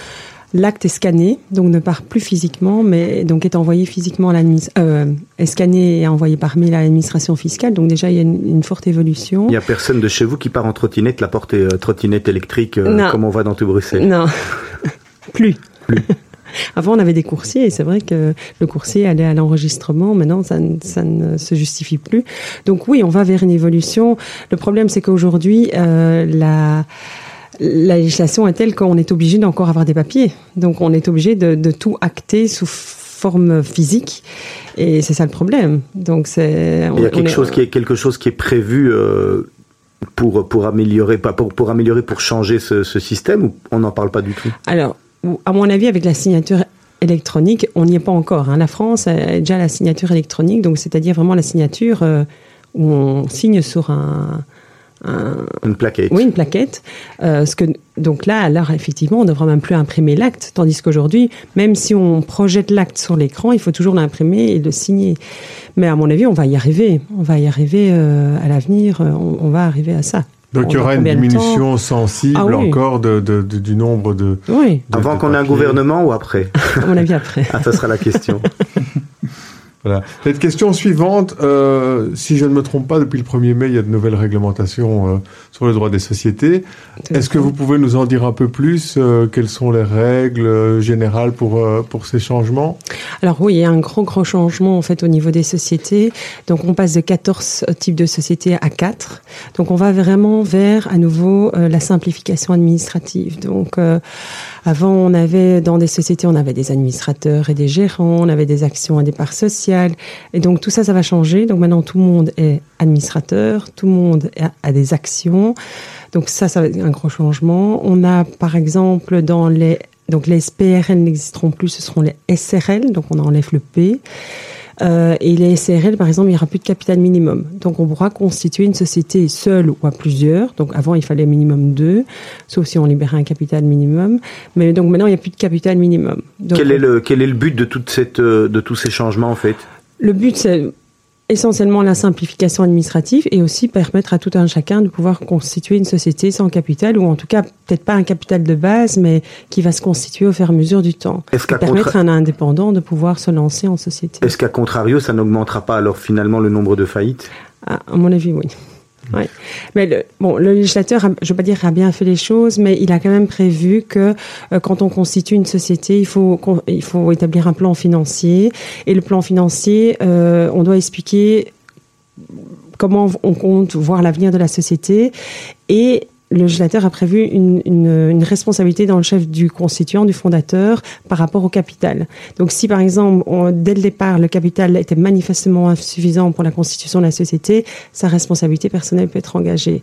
L'acte est scanné, donc ne part plus physiquement, mais donc est envoyé physiquement à l'administration, euh, est scanné et envoyé par mail à l'administration fiscale. Donc déjà, il y a une, une forte évolution. Il n'y a personne de chez vous qui part en trottinette, la porte est euh, trottinette électrique, euh, comme on voit dans tout Bruxelles. Non, [LAUGHS] plus. [LAUGHS] Avant, on avait des coursiers et c'est vrai que le coursier allait à l'enregistrement. Maintenant, ça, ne- ça ne se justifie plus. Donc oui, on va vers une évolution. Le problème, c'est qu'aujourd'hui, la, la législation est telle qu'on est obligé d'encore avoir des papiers. Donc on est obligé de, de tout acter sous forme physique. Et c'est ça le problème. Donc c'est. Il y a quelque chose qui est quelque chose qui est prévu euh, pour pour améliorer, pas pour pour améliorer, pour changer ce, ce système ou on n'en parle pas du tout? Alors, à mon avis, avec la signature électronique, on n'y est pas encore. hein. La France a déjà la signature électronique, donc c'est-à-dire vraiment la signature euh, où on signe sur un, un- Une plaquette. oui, une plaquette. Euh, ce que, donc là, alors effectivement, on ne devra même plus imprimer l'acte, tandis qu'aujourd'hui, même si on projette l'acte sur l'écran, il faut toujours l'imprimer et le signer. Mais à mon avis, on va y arriver. On va y arriver euh, à l'avenir. euh, On, on va arriver à ça. Donc il y aura une diminution sensible Ah oui. encore de, de- de- du nombre de. Oui, de- Avant qu'on ait un gouvernement ou après? À mon avis, après. Ah, ça sera la question. [LAUGHS] Voilà. Cette question suivante, euh, si je ne me trompe pas, depuis le 1er mai, il y a de nouvelles réglementations euh, sur le droit des sociétés. Est-ce que vous pouvez nous en dire un peu plus euh, Quelles sont les règles euh, générales pour, euh, pour ces changements? Alors oui, il y a un gros, gros changement en fait au niveau des sociétés. Donc on passe de 14 types de sociétés à 4. Donc on va vraiment vers à nouveau euh, la simplification administrative. Donc euh, avant on avait dans des sociétés on avait des administrateurs et des gérants, on avait des actions à des parts sociales et donc tout ça ça va changer. Donc maintenant tout le monde est administrateur, tout le monde a, a des actions. Donc ça ça va être un gros changement. On a par exemple dans les donc les SPRL n'existeront plus, ce seront les SRL, donc on enlève le P. Euh, et les SRL, par exemple, il n'y aura plus de capital minimum. Donc on pourra constituer une société seule ou à plusieurs. Donc avant, il fallait minimum deux, sauf si on libérait un capital minimum. Mais donc maintenant, il n'y a plus de capital minimum. Donc, quel est le quel est le but de toute cette euh, de tous ces changements en fait? Le but, c'est essentiellement la simplification administrative et aussi permettre à tout un chacun de pouvoir constituer une société sans capital ou en tout cas peut-être pas un capital de base mais qui va se constituer au fur et à mesure du temps. Est-ce qu'à permettre contra- à un indépendant de pouvoir se lancer en société. Est-ce qu'à contrario, ça n'augmentera pas alors finalement le nombre de faillites? Ah, à mon avis, oui. Ouais. Mais le, bon, le législateur, je ne veux pas dire a bien fait les choses, mais il a quand même prévu que euh, quand on constitue une société, il faut, il faut établir un plan financier. Et le plan financier, euh, on doit expliquer comment on compte voir l'avenir de la société. Et le législateur a prévu une, une, responsabilité dans le chef du constituant, du fondateur, par rapport au capital. Donc si par exemple, dès le départ, le capital était manifestement insuffisant pour la constitution de la société, sa responsabilité personnelle peut être engagée.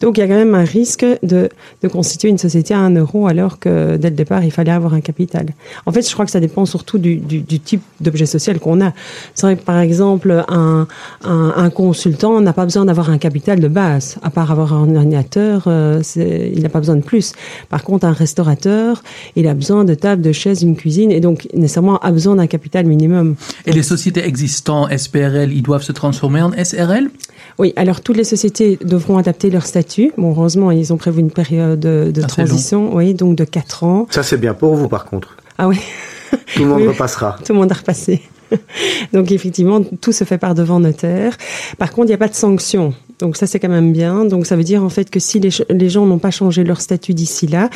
Donc il y a quand même un risque de, de constituer une société à un euro alors que dès le départ, il fallait avoir un capital. En fait, je crois que ça dépend surtout du, du, type d'objet social qu'on a. C'est vrai que par exemple, un, un, un consultant n'a pas besoin d'avoir un capital de base, à part avoir un ordinateur, euh, il n'a pas besoin de plus. Par contre, un restaurateur, il a besoin de tables, de chaises, d'une cuisine, et donc nécessairement a besoin d'un capital minimum. Et les sociétés existantes, SPRL, ils doivent se transformer en SRL Oui, alors toutes les sociétés devront adapter leur statut. Bon, heureusement, ils ont prévu une période de, de Assez transition, oui, donc de 4 ans. Ça c'est bien pour vous par contre. Ah oui, Tout le monde Oui. repassera. tout le monde a repassé. [LAUGHS] Donc effectivement, tout se fait par devant notaire. Par contre, il n'y a pas de sanction. Donc ça, c'est quand même bien. Donc ça veut dire en fait que si les, gens n'ont pas changé leur statut d'ici là,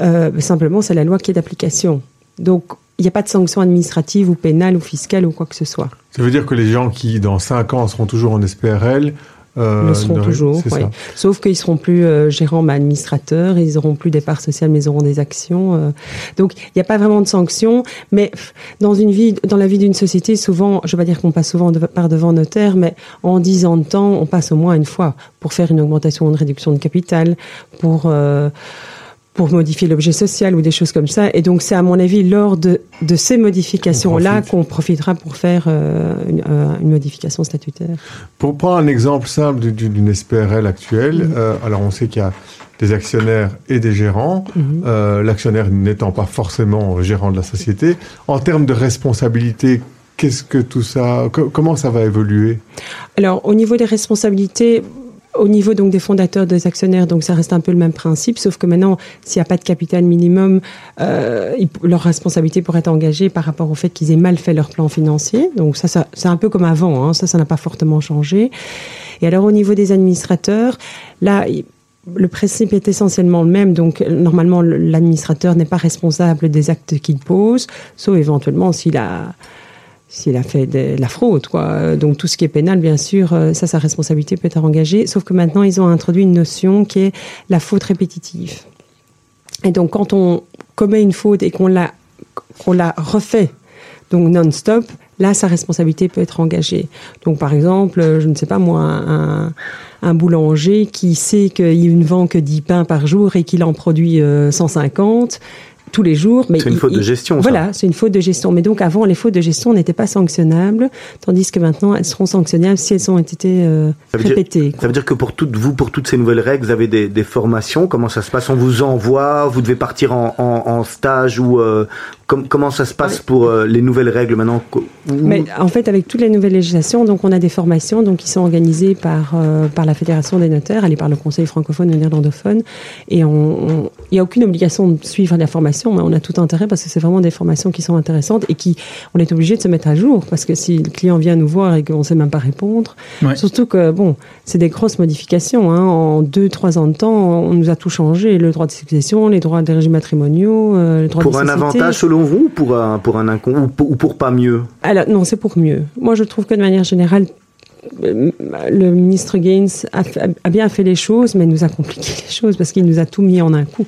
euh, simplement c'est la loi qui est d'application. Donc il n'y a pas de sanction administrative ou pénale ou fiscale ou quoi que ce soit. Ça veut dire que les gens qui, dans 5 ans, seront toujours en SPRL. Euh, le seront toujours, oui. Sauf qu'ils seront plus euh, gérants, mais administrateurs, ils auront plus des parts sociales, mais ils auront des actions. euh. Donc, il n'y a pas vraiment de sanctions, mais dans une vie, dans la vie d'une société, souvent, je ne vais pas dire qu'on passe souvent de- par devant notaire, mais en 10 ans de temps, on passe au moins une fois pour faire une augmentation ou une réduction de capital, pour euh, pour modifier l'objet social ou des choses comme ça. Et donc, c'est à mon avis lors de, de ces modifications-là profite. qu'on profitera pour faire euh, une, euh, une modification statutaire. Pour prendre un exemple simple du- du- d'une SPRL actuelle, Mhm. euh, alors on sait qu'il y a des actionnaires et des gérants, Mhm. l'actionnaire n'étant pas forcément gérant de la société. En termes de responsabilité, qu'est-ce que tout ça, co- comment ça va évoluer? Alors, au niveau des responsabilités, au niveau donc des fondateurs, des actionnaires, donc ça reste un peu le même principe, sauf que maintenant, s'il n'y a pas de capital minimum, euh, leur responsabilité pourrait être engagée par rapport au fait qu'ils aient mal fait leur plan financier. Donc ça, c'est un peu comme avant, hein, ça, ça n'a pas fortement changé. Et alors, au niveau des administrateurs, là, le principe est essentiellement le même. Donc, normalement, le- l'administrateur n'est pas responsable des actes qu'il pose, sauf éventuellement s'il a s'il a fait de la fraude, quoi. Euh, Donc tout ce qui est pénal, bien sûr, euh, ça, sa responsabilité peut être engagée. Sauf que maintenant, ils ont introduit une notion qui est la faute répétitive. Et donc, quand on commet une faute et qu'on la, refait, donc non-stop, là, sa responsabilité peut être engagée. Donc, par exemple, euh, je ne sais pas moi, un, un boulanger qui sait qu'il ne vend que 10 pains par jour et qu'il en produit euh, 150 tous les jours. C'est une il- faute de gestion. Voilà, c'est une faute de gestion. Mais donc avant, les fautes de gestion n'étaient pas sanctionnables, tandis que maintenant, elles seront sanctionnables si elles ont été euh, Ça veut dire- répétées. Ça veut dire que pour toutes vous, pour toutes ces nouvelles règles, vous avez des, des formations. Comment ça se passe? On vous envoie, vous devez partir en, en, en stage ou euh, com- comment ça se passe pour euh, les nouvelles règles maintenant Mais en fait, avec toutes les nouvelles législations, donc on a des formations donc qui sont organisées par euh, par la Fédération des notaires, et par le Conseil francophone et néerlandophone, et on- il n'y a aucune obligation de suivre la formation, mais on a tout intérêt parce que c'est vraiment des formations qui sont intéressantes et qui on est obligé de se mettre à jour parce que si le client vient nous voir et qu'on ne sait même pas répondre, Ouais. surtout que bon, c'est des grosses modifications. Hein, en deux trois ans de temps, on nous a tout changé le droit de succession, les droits des régimes matrimoniaux, euh, les droits pour des un sociétés. avantage selon vous ou pour un pour un incon ou pour, ou pour pas mieux Alors, non, c'est pour mieux. Moi, je trouve que de manière générale, euh, le ministre Gaines a, fait- a bien fait les choses, mais nous a compliqué [LAUGHS] les choses parce qu'il nous a tout mis en un coup.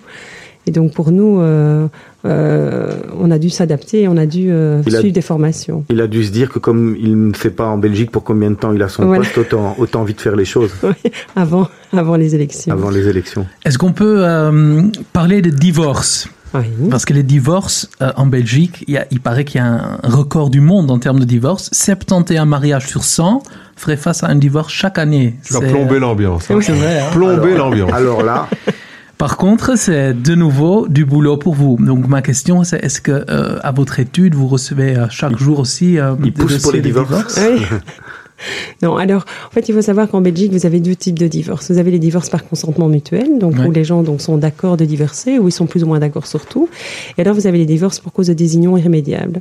Et donc, pour nous, euh, euh, on a dû s'adapter, on a dû euh, Il a- suivre des formations. Il a dû se dire que comme il ne sait pas en Belgique pour combien de temps il a son Voilà. poste, autant autant vite faire les choses [LAUGHS] avant, avant les élections. avant les élections. Est-ce qu'on peut euh, parler de divorce? Oui. Parce que les divorces euh, en Belgique, il, y a- il paraît qu'il y a un record du monde en termes de divorce. 71 mariages sur 100 feraient face à un divorce chaque année. Tu vas C'est- plomber l'ambiance. hein. C'est vrai. hein. Plomber l'ambiance. Alors là, [LAUGHS] Par contre, c'est de nouveau du boulot pour vous. Donc ma question, c'est est-ce que euh, à votre étude, vous recevez euh, chaque jour aussi euh, il des pousse pour les divorces. Oui. [LAUGHS] [LAUGHS] Non, alors, en fait, il faut savoir qu'en Belgique, vous avez deux types de divorces. Vous avez les divorces par consentement mutuel, donc Ouais. où les gens donc, sont d'accord de divorcer, ou ils sont plus ou moins d'accord sur tout. Et alors, vous avez les divorces pour cause de désignation irrémédiable.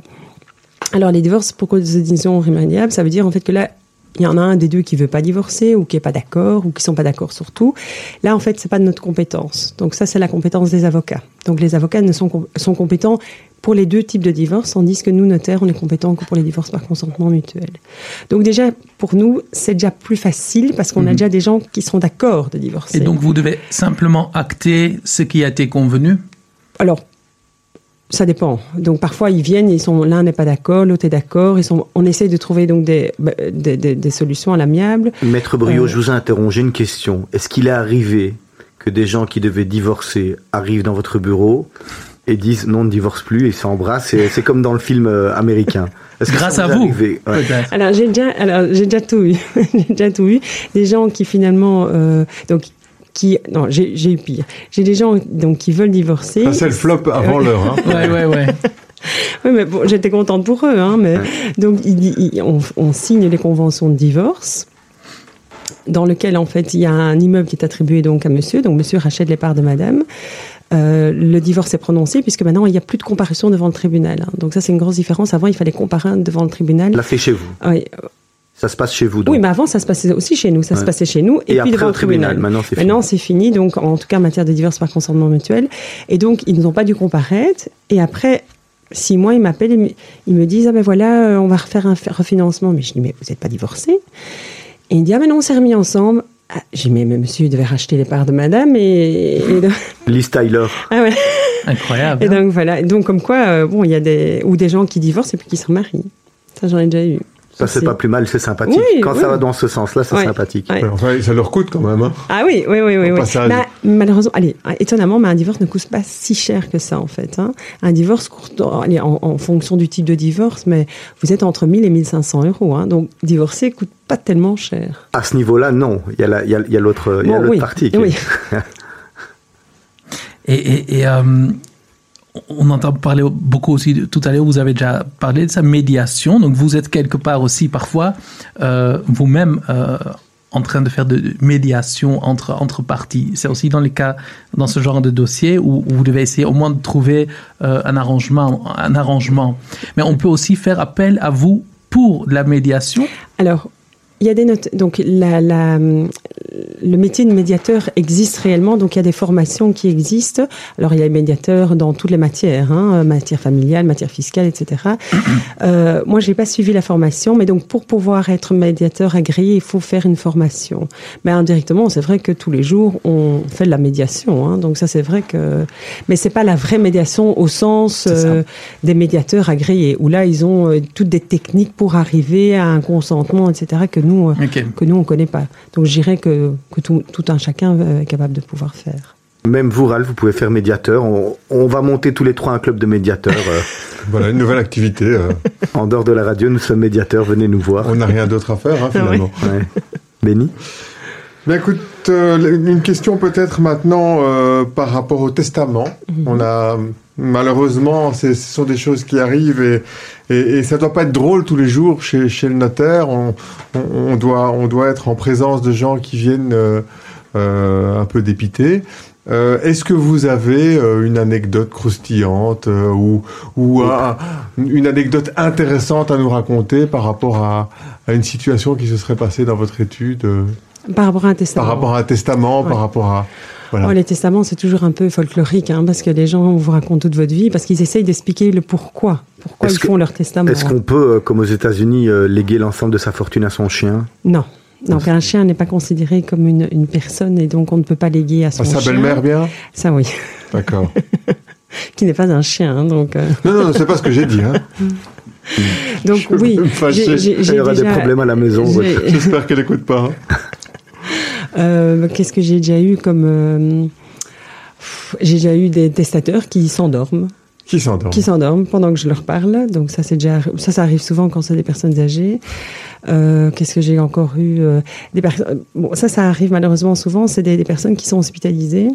Alors, les divorces pour cause de désignation irrémédiable, ça veut dire en fait que là, il y en a un des deux qui veut pas divorcer, ou qui est pas d'accord, ou qui sont pas d'accord sur tout. Là, en fait, c'est pas de notre compétence. Donc ça, c'est la compétence des avocats. Donc les avocats ne sont, sont compétents pour les deux types de divorces, tandis que nous, notaires, on est compétents que pour les divorces par consentement mutuel. Donc déjà, pour nous, c'est déjà plus facile parce qu'on a déjà des gens qui sont d'accord de divorcer. Et donc vous devez simplement acter ce qui a été convenu? Alors, ça dépend. Donc parfois ils viennent, ils sont l'un n'est pas d'accord, l'autre est d'accord. Ils sont, on essaye de trouver donc des, bah, des, des- des solutions à l'amiable. Maître Brio, Euh. je vous interromps, j'ai une question. Est-ce qu'il est arrivé que des gens qui devaient divorcer arrivent dans votre bureau et disent non, ne divorce plus et s'embrassent et C'est comme dans le film euh, américain. Est-ce que Grâce à vous. Ouais. Alors j'ai déjà, alors j'ai déjà tout eu, [LAUGHS] j'ai déjà tout eu. Des gens qui finalement, euh, donc qui, non, j'ai j'ai eu pire. J'ai des gens donc qui veulent divorcer. Ça, c'est le flop avant l'heure. Hein. Ouais, ouais, ouais. [LAUGHS] Oui, mais bon, j'étais contente pour eux, hein, mais donc il- il- on, on signe les conventions de divorce dans lequel en fait il y a un immeuble qui est attribué donc à monsieur, donc monsieur rachète les parts de madame. Euh, le divorce est prononcé puisque maintenant il n'y a plus de comparution devant le tribunal. hein. Donc ça c'est une grosse différence. Avant il fallait comparer devant le tribunal. l'a fait chez vous. Oui, Ça se passe chez vous. Donc. oui, mais avant ça se passait aussi chez nous. Ça se passait chez nous et, et puis après devant au le tribunal. tribunal. Maintenant, c'est fini. Maintenant, c'est fini, donc en tout cas en matière de divorce par consentement mutuel. Et donc, ils n'ont pas dû comparaître. Et après six mois, ils m'appellent ils me disent Ah ben voilà, euh, on va refaire un refinancement. Mais je dis Mais vous n'êtes pas divorcés? Et il dit Ah ben non, on s'est remis ensemble. Ah, j'ai dit Mais monsieur, il devait racheter les parts de madame. Et, et donc, [LAUGHS] Liz Tyler. ah ouais. Incroyable. et hein. donc voilà. Donc, comme quoi, euh, bon, il y a des. Ou des gens qui divorcent et puis qui se remarient. Ça, j'en ai déjà eu. Ça, c'est pas plus mal, c'est sympathique. Oui, Quand oui. ça va dans ce sens-là, c'est Ouais. sympathique. Enfin, ça leur coûte quand même. Hein. Ah oui, oui, oui, oui. Mais, malheureusement, allez, étonnamment, mais un divorce ne coûte pas si cher que ça, en fait. hein. Un divorce coûte, allez, en, en fonction du type de divorce, mais vous êtes entre 1000 et 1500 euros. Hein. Donc, divorcer coûte pas tellement cher. À ce niveau-là, non. Il y a la- il y a- il y a l'autre il y Bon, partie. qui- oui. [LAUGHS] Et, et, et, euh, on entend parler beaucoup aussi tout à l'heure. Vous avez déjà parlé de sa médiation. Donc vous êtes quelque part aussi parfois euh, vous-même euh, en train de faire de médiation entre entre parties. C'est aussi dans les cas dans ce genre de dossier où, vous devez essayer au moins de trouver euh, un arrangement un arrangement. Mais on peut aussi faire appel à vous pour la médiation. Alors, il y a des notes. Donc, la, le métier de médiateur existe réellement. Donc, il y a des formations qui existent. Alors, il y a les médiateurs dans toutes les matières, hein, matière familiale, matière fiscale, etc. [CLEARS THROAT] euh, moi, j'ai pas suivi la formation, mais donc pour pouvoir être médiateur agréé, il faut faire une formation. Mais indirectement, c'est vrai que tous les jours, on fait de la médiation. Hein, donc ça, c'est vrai que. Mais c'est pas la vraie médiation au sens euh, des médiateurs agréés, où là, ils ont euh, toutes des techniques pour arriver à un consentement, etc. que nous, euh, Ok. que nous on connaît pas. Donc, je dirais que, que tout, tout un chacun est capable de pouvoir faire. Même vous, Ralph, vous pouvez faire médiateur. On, on va monter tous les trois un club de médiateurs. euh, [LAUGHS] Voilà, une nouvelle activité. euh, en dehors de la radio, nous sommes médiateurs. Venez nous voir. on n'a rien d'autre à faire, hein, [LAUGHS] finalement. Ouais. Béni Mais écoute, euh, une question peut-être maintenant euh, par rapport au testament. On a malheureusement, ce sont des choses qui arrivent et, et, et ça doit pas être drôle tous les jours chez, chez le notaire. On, on, on doit, on doit être en présence de gens qui viennent euh, un peu dépités. Euh, Est-ce que vous avez euh, une anecdote croustillante euh, ou, ou un- une anecdote intéressante à nous raconter par rapport à, à une situation qui se serait passée dans votre étude Par rapport à un testament. par rapport à un testament, par rapport à... Voilà. Oh, les testaments, c'est toujours un peu folklorique, hein, parce que les gens vous racontent toute votre vie, parce qu'ils essayent d'expliquer le pourquoi, pourquoi ils que- font leur testament. Est-ce qu'on peut, euh, comme aux États-Unis, euh, léguer l'ensemble de sa fortune à son chien? Non. Donc un chien n'est pas considéré comme une, une personne et donc on ne peut pas léguer à son Ah, sa chien. belle-mère, bien Ça oui, D'accord. [LAUGHS] qui n'est pas un chien. hein, donc euh, Non, non, c'est pas ce que j'ai dit. Hein. donc Je oui, j'ai- j'ai Il y aura des problèmes à la maison. J'espère qu'elle n'écoute pas. hein. Euh, Qu'est-ce que j'ai déjà eu comme euh, J'ai déjà eu des testateurs qui s'endorment, Qui s'endort qui s'endorment pendant que je leur parle. Donc ça, c'est déjà ça, ça arrive souvent quand c'est des personnes âgées. Euh, Qu'est-ce que j'ai encore eu Des personnes. Bon, ça, ça arrive malheureusement souvent. C'est des, des personnes qui sont hospitalisées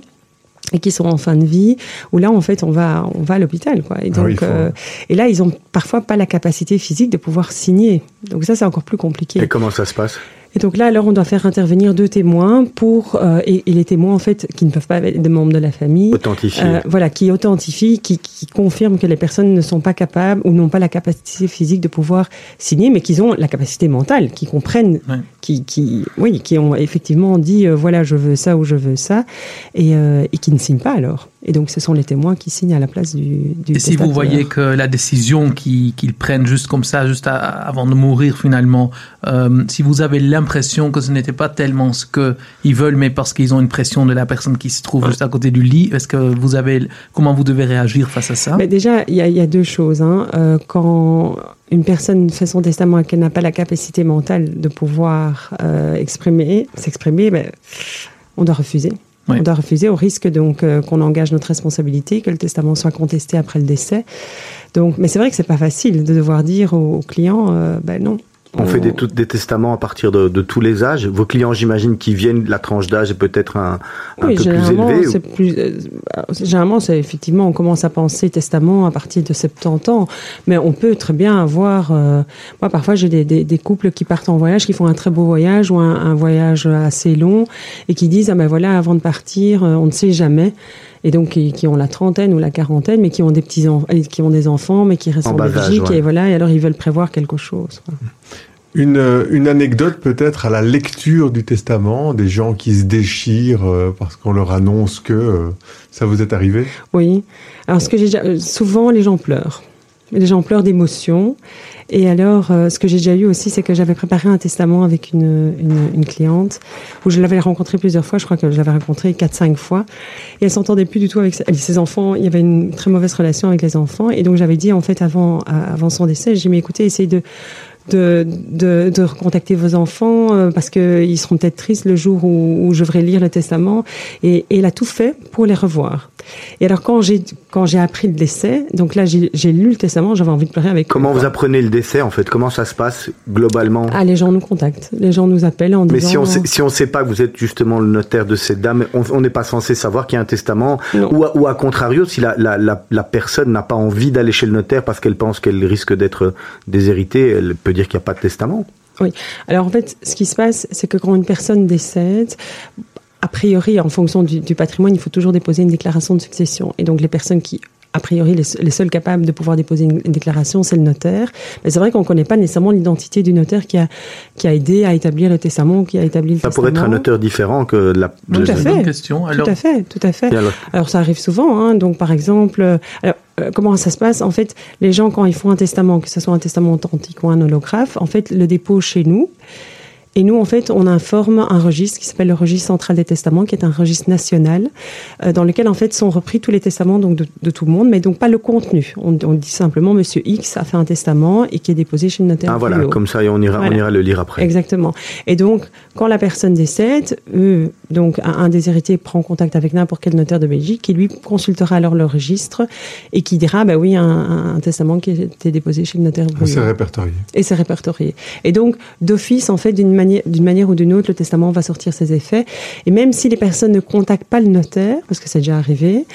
et qui sont en fin de vie, où là, en fait, on va, on va à l'hôpital, quoi. Et Ah donc, oui, il faut- euh, et là, ils ont parfois pas la capacité physique de pouvoir signer. Donc ça, c'est encore plus compliqué. Et comment ça se passe? Et donc là, alors, on doit faire intervenir deux témoins pour euh, et, et les témoins en fait qui ne peuvent pas être des membres de la famille, Authentifier. euh, voilà, qui authentifient, qui, qui confirment que les personnes ne sont pas capables ou n'ont pas la capacité physique de pouvoir signer, mais qu'ils ont la capacité mentale, qui comprennent, Ouais. qui, qui, oui, qui ont effectivement dit euh, voilà, je veux ça ou je veux ça, et, euh, et qui ne signent pas alors. Et donc, ce sont les témoins qui signent à la place du. du Et si vous voyez que la décision qu'ils prennent juste comme ça, juste à- avant de mourir finalement, euh, si vous avez l'impression que ce n'était pas tellement ce qu'ils veulent, mais parce qu'ils ont une pression de la personne qui se trouve juste à côté du lit, est-ce que vous avez, comment vous devez réagir face à ça? Mais déjà, il y, a- il y a deux choses. Hein. Euh, quand une personne fait son testament et qu'elle n'a pas la capacité mentale de pouvoir euh, exprimer, s'exprimer, ben, on doit refuser. On doit refuser au risque donc euh, qu'on engage notre responsabilité, que le testament soit contesté après le décès. Donc, mais c'est vrai que c'est pas facile de devoir dire au, au client, euh, ben non. On fait des, tout- des testaments à partir de, de tous les âges. Vos clients, j'imagine, qui viennent, la tranche d'âge est peut-être un, un Oui, peu plus généralement, élevée. c'est plus. euh, généralement, c'est effectivement, on commence à penser testament à partir de 70 ans, mais on peut très bien avoir. euh, moi, parfois, j'ai des, des, des couples qui partent en voyage, qui font un très beau voyage ou un, un voyage assez long, et qui disent ah ben voilà, avant de partir, euh, on ne sait jamais. Et donc, qui, qui ont la trentaine ou la quarantaine, mais qui ont des petits, qui ont des enfants, mais qui restent En Belgique, ouais. et voilà, et alors ils veulent prévoir quelque chose. quoi. Une, euh, une anecdote peut-être à la lecture du testament, des gens qui se déchirent euh, parce qu'on leur annonce que euh, ça vous est arrivé? Oui. Alors, ce que j'ai déjà, souvent, les gens pleurent. Les gens pleurent d'émotion. Et alors, euh, ce que j'ai déjà eu aussi, c'est que j'avais préparé un testament avec une, une, une cliente où je l'avais rencontrée plusieurs fois. Je crois que je l'avais rencontrée quatre, cinq fois. Et elle s'entendait plus du tout avec, ses enfants. Il y avait une très mauvaise relation avec les enfants. Et donc, j'avais dit, en fait, avant, à- avant son décès, j'ai dit, mais écoutez, essayez de, de, de, de recontacter vos enfants euh, parce qu'ils seront peut-être tristes le jour où, où je devrais lire le testament. Et, et elle a tout fait pour les revoir. Et alors quand j'ai quand j'ai appris le décès, donc là j'ai lu le testament, j'avais envie de pleurer avec. Comment vous apprenez le décès en fait? Comment ça se passe globalement? Ah, les gens nous contactent, les gens nous appellent en Mais disant. si on sait, si on sait pas que vous êtes justement le notaire de cette dame, on n'est pas censé savoir qu'il y a un testament. Ou à, ou à contrario, si la, la, la, la personne n'a pas envie d'aller chez le notaire parce qu'elle pense qu'elle risque d'être déshéritée, elle peut dire qu'il n'y a pas de testament. Oui. Alors en fait, ce qui se passe, c'est que quand une personne décède, priori, en fonction du, du patrimoine, il faut toujours déposer une déclaration de succession. Et donc les personnes qui a priori, les, les seuls capables de pouvoir déposer une, une déclaration, c'est le notaire. Mais c'est vrai qu'on ne connaît pas nécessairement l'identité du notaire qui a, qui a aidé à établir le testament, qui a établi le Ça testament. pourrait être un notaire différent que la. Tout à fait. question. Alors, Tout à fait, tout à fait. Alors, Alors ça arrive souvent, hein. donc par exemple, euh, alors, euh, comment ça se passe? En fait, les gens quand ils font un testament, que ce soit un testament authentique ou un holographe, en fait, le déposent chez nous. Et nous, en fait, on informe un registre qui s'appelle le registre central des testaments, qui est un registre national, euh, dans lequel en fait sont repris tous les testaments donc de, de tout le monde, mais donc pas le contenu. On, on dit simplement Monsieur X a fait un testament et qui est déposé chez le notaire. ah plus voilà, haut. comme ça, on ira, on ira le lire après. Exactement. Et donc, quand la personne décède, eux, donc un, un des héritiers prend contact avec n'importe quel notaire de Belgique qui lui consultera alors le registre et qui dira, bah oui, un, un testament qui a été déposé chez le notaire. C'est Brouillon. répertorié. Et c'est répertorié. Et donc, d'office, en fait, d'une manière, d'une manière ou d'une autre, le testament va sortir ses effets. Et même si les personnes ne contactent pas le notaire, parce que c'est déjà arrivé,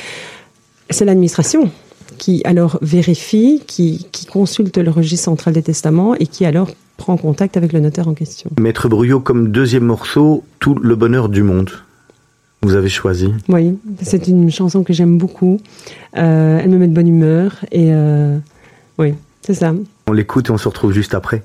c'est l'administration qui alors vérifie, qui, qui consulte le registre central des testaments et qui alors prend contact avec le notaire en question. Maître Bruyot, comme deuxième morceau, Tout le bonheur du monde. Vous avez choisi. Oui, c'est une chanson que j'aime beaucoup. Euh, elle me met de bonne humeur et euh, oui, c'est ça. On l'écoute et on se retrouve juste après.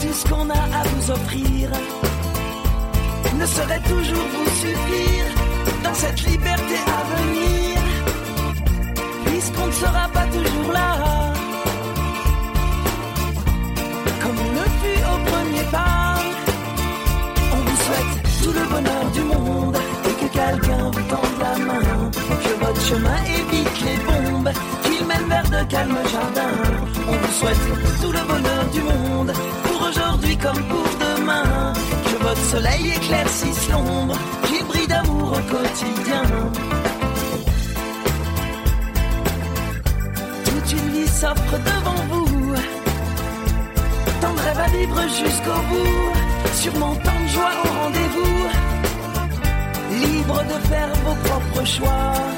Tout ce qu'on a à vous offrir, ne saurait toujours vous suffire dans cette liberté à venir, puisqu'on ne sera pas toujours là. Comme on le fut au premier pas, on vous souhaite tout le bonheur du monde et que quelqu'un vous tende la main. Que votre chemin bombes, qu'il calmes jardins. On vous souhaite tout le bonheur du monde pour aujourd'hui comme pour demain. Que votre soleil éclaircisse l'ombre, qu'il brille d'amour au quotidien. Toute une vie s'offre devant vous. Tant de rêves à vivre jusqu'au bout. Sûrement tant de joie au rendez-vous. Libre de faire vos propres choix.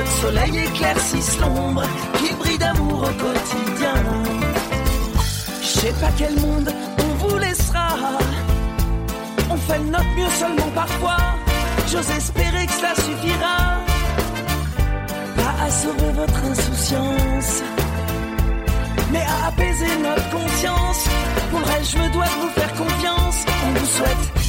Soleil éclaircisse l'ombre, qu'il brille d'amour au quotidien. Je sais pas quel monde on vous laissera. On fait notre mieux seulement parfois. J'ose espérer que cela suffira. Pas à sauver votre insouciance, mais à apaiser notre conscience. Pour le reste, je me dois de vous faire confiance. On vous souhaite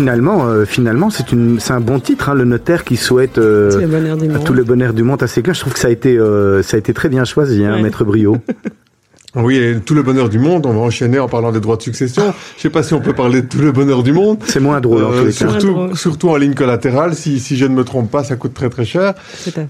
finalement, euh, finalement, c'est une, c'est un bon titre, hein, le notaire qui souhaite euh, Tout le bonheur du à monde. tout le bonheur du monde à ses clients. Je trouve que ça a été, euh, ça a été très bien choisi, hein, Ouais. Maître Brio. [LAUGHS] Oui, et tout le bonheur du monde, on va enchaîner en parlant des droits de succession. Je sais pas si on peut parler de tout le bonheur du monde. C'est moins drôle en Euh, tous les cas. Moins surtout, en ligne collatérale, si, si je ne me trompe pas, ça coûte très très cher.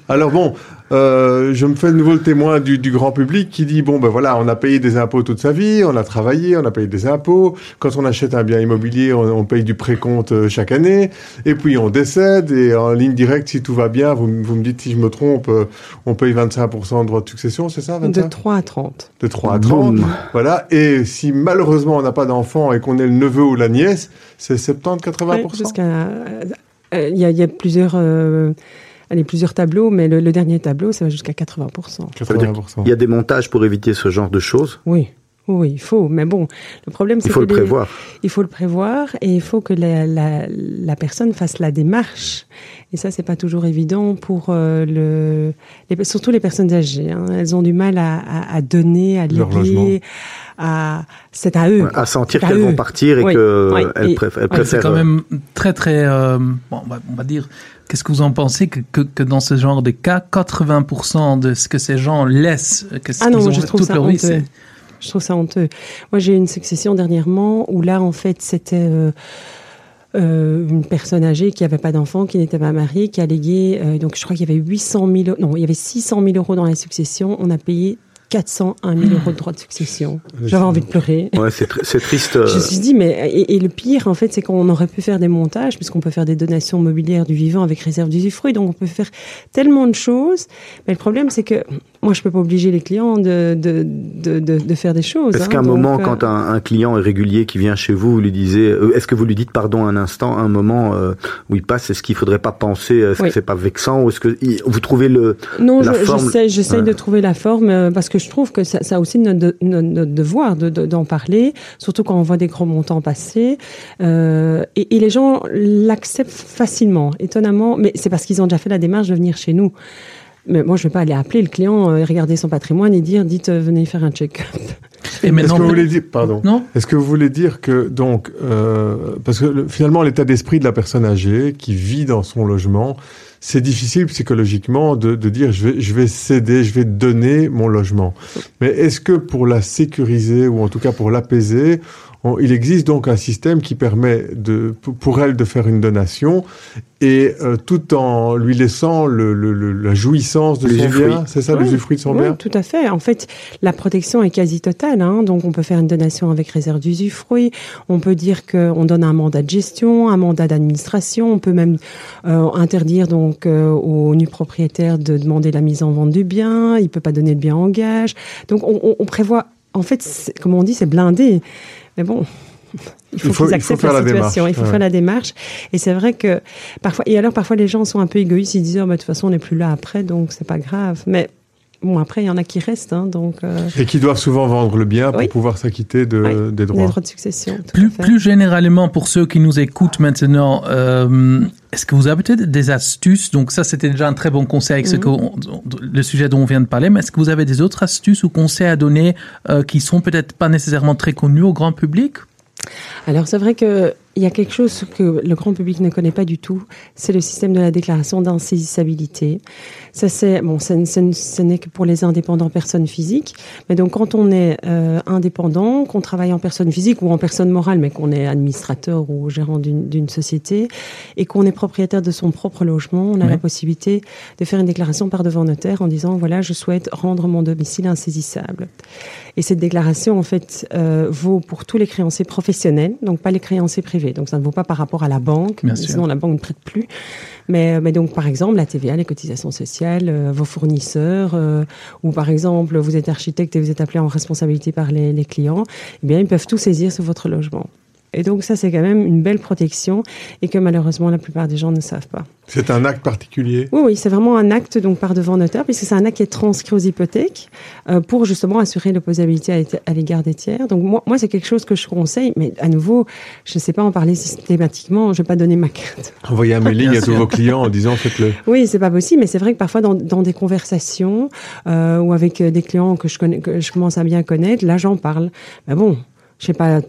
Alors bon, euh, je me fais de nouveau le témoin du, du grand public qui dit bon ben voilà, on a payé des impôts toute sa vie, on a travaillé, on a payé des impôts. Quand on achète un bien immobilier, on, on paye du précompte euh, chaque année, et puis on décède et en ligne directe, si tout va bien, vous, vous me dites si je me trompe, euh, on paye 25% de droits de succession, c'est ça De 25 3 à 30. de 3 à 30. Boum. Voilà. Et si malheureusement on n'a pas d'enfant et qu'on est le neveu ou la nièce, c'est 70-80%. Ouais, jusqu'à, euh, euh, Il y, a, il y a plusieurs, euh, allez, plusieurs tableaux, mais le, le dernier tableau, ça va jusqu'à 80%. 80%. Il y a des montages pour éviter ce genre de choses. Oui. Oui, il faut. Mais bon, le problème, c'est Il faut que le les- prévoir. Il faut le prévoir et il faut que la, la, la personne fasse la démarche. Et ça, c'est pas toujours évident pour euh, le, les, surtout les personnes âgées. hein. Elles ont du mal à, à, à donner, à léguer, à c'est à eux. À sentir qu'elles vont partir et Oui, qu'elles oui, préfèrent. c'est quand euh, même très très euh, bon, on va dire qu'est-ce que vous en pensez que, que, que dans ce genre de cas 80% de ce que ces gens laissent que Ah non, qu'ils ont je trouve toute ça leur vie, honteux. c'est- Je trouve ça honteux. Moi, j'ai eu une succession dernièrement où là, en fait, c'était euh, euh, une personne âgée qui n'avait pas d'enfant, qui n'était pas mariée, qui a légué. euh, donc, je crois qu'il y avait 800 000, euros- non, il y avait 600 000 euros dans la succession. On a payé 401 000 euros de droits de succession. J'avais envie de pleurer. Ouais, c'est tr- c'est triste. euh, Je me suis dit, mais et, et le pire, en fait, c'est qu'on aurait pu faire des montages, puisqu'on peut faire des donations mobilières du vivant avec réserve d'usufruit, donc on peut faire tellement de choses. Mais le problème, c'est que moi, je peux pas obliger les clients de, de, de, de, de faire des choses. Est-ce hein, qu'à un moment, euh, quand un, un client est régulier qui vient chez vous, vous lui disiez, euh, est-ce que vous lui dites pardon un instant, un moment euh, où il passe, est-ce qu'il faudrait pas penser, est-ce Oui. que c'est pas vexant ou est-ce que vous trouvez le Non, la je- forme- j'essaie, j'essaie Ouais. de trouver la forme euh, parce que je trouve que ça, ça a aussi notre, notre, notre devoir de- de- d'en parler, surtout quand on voit des gros montants passer. Euh, et, et les gens l'acceptent facilement, étonnamment, mais c'est parce qu'ils ont déjà fait la démarche de venir chez nous. Mais moi, je ne vais pas aller appeler le client, euh, regarder son patrimoine et dire, dites, euh, venez faire un check-up. Et Est-ce maintenant, que vous voulez dire, pardon, non est-ce que vous voulez dire que donc, euh, parce que le- finalement l'état d'esprit de la personne âgée qui vit dans son logement, c'est difficile psychologiquement de, de dire je vais, je vais céder, je vais donner mon logement. Mais est-ce que pour la sécuriser ou en tout cas pour l'apaiser, il existe donc un système qui permet de, pour- elle de faire une donation et euh, tout en lui laissant le, le- le- la jouissance de son L'usufruit. bien, c'est ça, Oui. l'usufruit de son Oui, bien? tout à fait. En fait, la protection est quasi totale. Hein. Donc, on peut faire une donation avec réserve d'usufruit. On peut dire qu'on donne un mandat de gestion, un mandat d'administration. On peut même euh, interdire donc euh, au nu propriétaire de demander la mise en vente du bien. Il peut pas donner le bien en gage. Donc, on, on- on prévoit. En fait, c'est- comme on dit, c'est blindé. Mais bon. [LAUGHS] Il faut, Il faut- qu'ils il faut acceptent faire la, la situation, démarche, il faut ouais. faire la démarche. Et c'est vrai que parfois, et alors parfois les gens sont un peu égoïstes, ils disent oh, bah, de toute façon on n'est plus là après, donc c'est pas grave. Mais bon après il y en a qui restent, hein, donc euh, Et qui doivent souvent vendre le bien pour Oui. pouvoir s'acquitter de, Oui. des droits. droits de succession. Plus, plus généralement, pour ceux qui nous écoutent maintenant, euh, est-ce que vous avez peut-être des astuces? Donc ça, c'était déjà un très bon conseil avec ce Mhm. le sujet dont on vient de parler, mais est-ce que vous avez des autres astuces ou conseils à donner euh, qui sont peut-être pas nécessairement très connus au grand public? Alors c'est vrai que il y a quelque chose que le grand public ne connaît pas du tout, c'est le système de la déclaration d'insaisissabilité. Ça c'est bon, ça, ça- ce n'est que pour les indépendants personnes physiques. Mais donc quand on est euh, indépendant, qu'on travaille en personne physique ou en personne morale, mais qu'on est administrateur ou gérant d'une société et qu'on est propriétaire de son propre logement, on a la possibilité de faire une déclaration par devant notaire en disant voilà je souhaite rendre mon domicile insaisissable. Et cette déclaration, en fait, euh, vaut pour tous les créanciers professionnels, donc pas les créanciers privés. Donc ça ne vaut pas par rapport à la banque, Bien sûr. sinon la banque ne prête plus. Mais, mais donc, par exemple, la TVA, les cotisations sociales, euh, vos fournisseurs, euh, ou par exemple, vous êtes architecte et vous êtes appelé en responsabilité par les, les clients, eh bien, ils peuvent tout saisir sur votre logement. Et donc ça, c'est quand même une belle protection et que malheureusement, la plupart des gens ne savent pas. C'est un acte particulier. Oui, oui, c'est vraiment un acte donc par devant notaire, puisque c'est un acte qui est transcrit aux hypothèques euh, pour justement assurer l'opposabilité à, à l'égard des tiers. Donc moi, moi c'est quelque chose que je conseille, mais à nouveau, je ne sais pas en parler systématiquement, je ne vais pas donner ma carte. [LAUGHS] Envoyez un mailing à tous vos clients en disant faites-le. Oui, c'est pas possible, mais c'est vrai que parfois dans, dans des conversations euh, ou avec euh, des clients que je, connais, que je commence à bien connaître, là j'en parle. Mais bon, je sais pas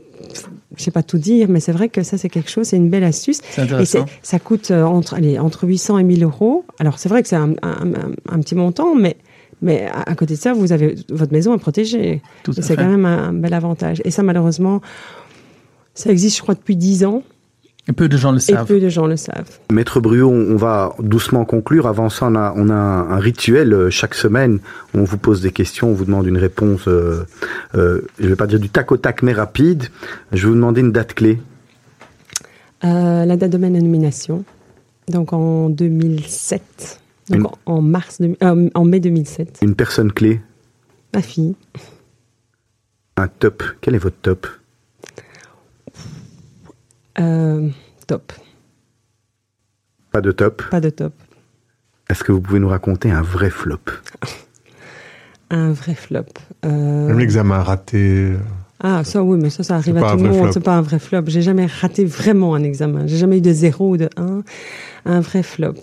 je sais pas tout dire, mais c'est vrai que ça c'est quelque chose, c'est une belle astuce. Et ça coûte euh, entre, allez, entre 800 et 1000 euros. Alors c'est vrai que c'est un, un- un- un petit montant, mais, mais à, à côté de ça, vous avez votre maison est protégée. Tout à Et C'est quand même un, bel avantage. Et ça, malheureusement, ça existe, je crois, depuis 10 ans, peu de gens le et savent. peu de gens le savent. Maître Bruot, on va doucement conclure. Avant ça, on a, on a un, rituel euh, chaque semaine. On vous pose des questions, on vous demande une réponse, euh, euh, je ne vais pas dire du tac au tac, mais rapide. Je vais vous demander une date clé. Euh, la date de ma nomination, donc en 2007. Donc Une- en, mars, de- euh, en mai 2007. Une personne clé. Ma fille. Un top. Quel est votre top? Euh, top. Pas de top. Pas de top. Est-ce que vous pouvez nous raconter un vrai flop? Un vrai flop. Euh, Même l'examen raté. Ah, ça oui, mais ça, ça arrive à tout le monde. flop. C'est pas un vrai flop. J'ai jamais raté vraiment un examen. J'ai jamais eu de zéro ou de un. Un vrai flop.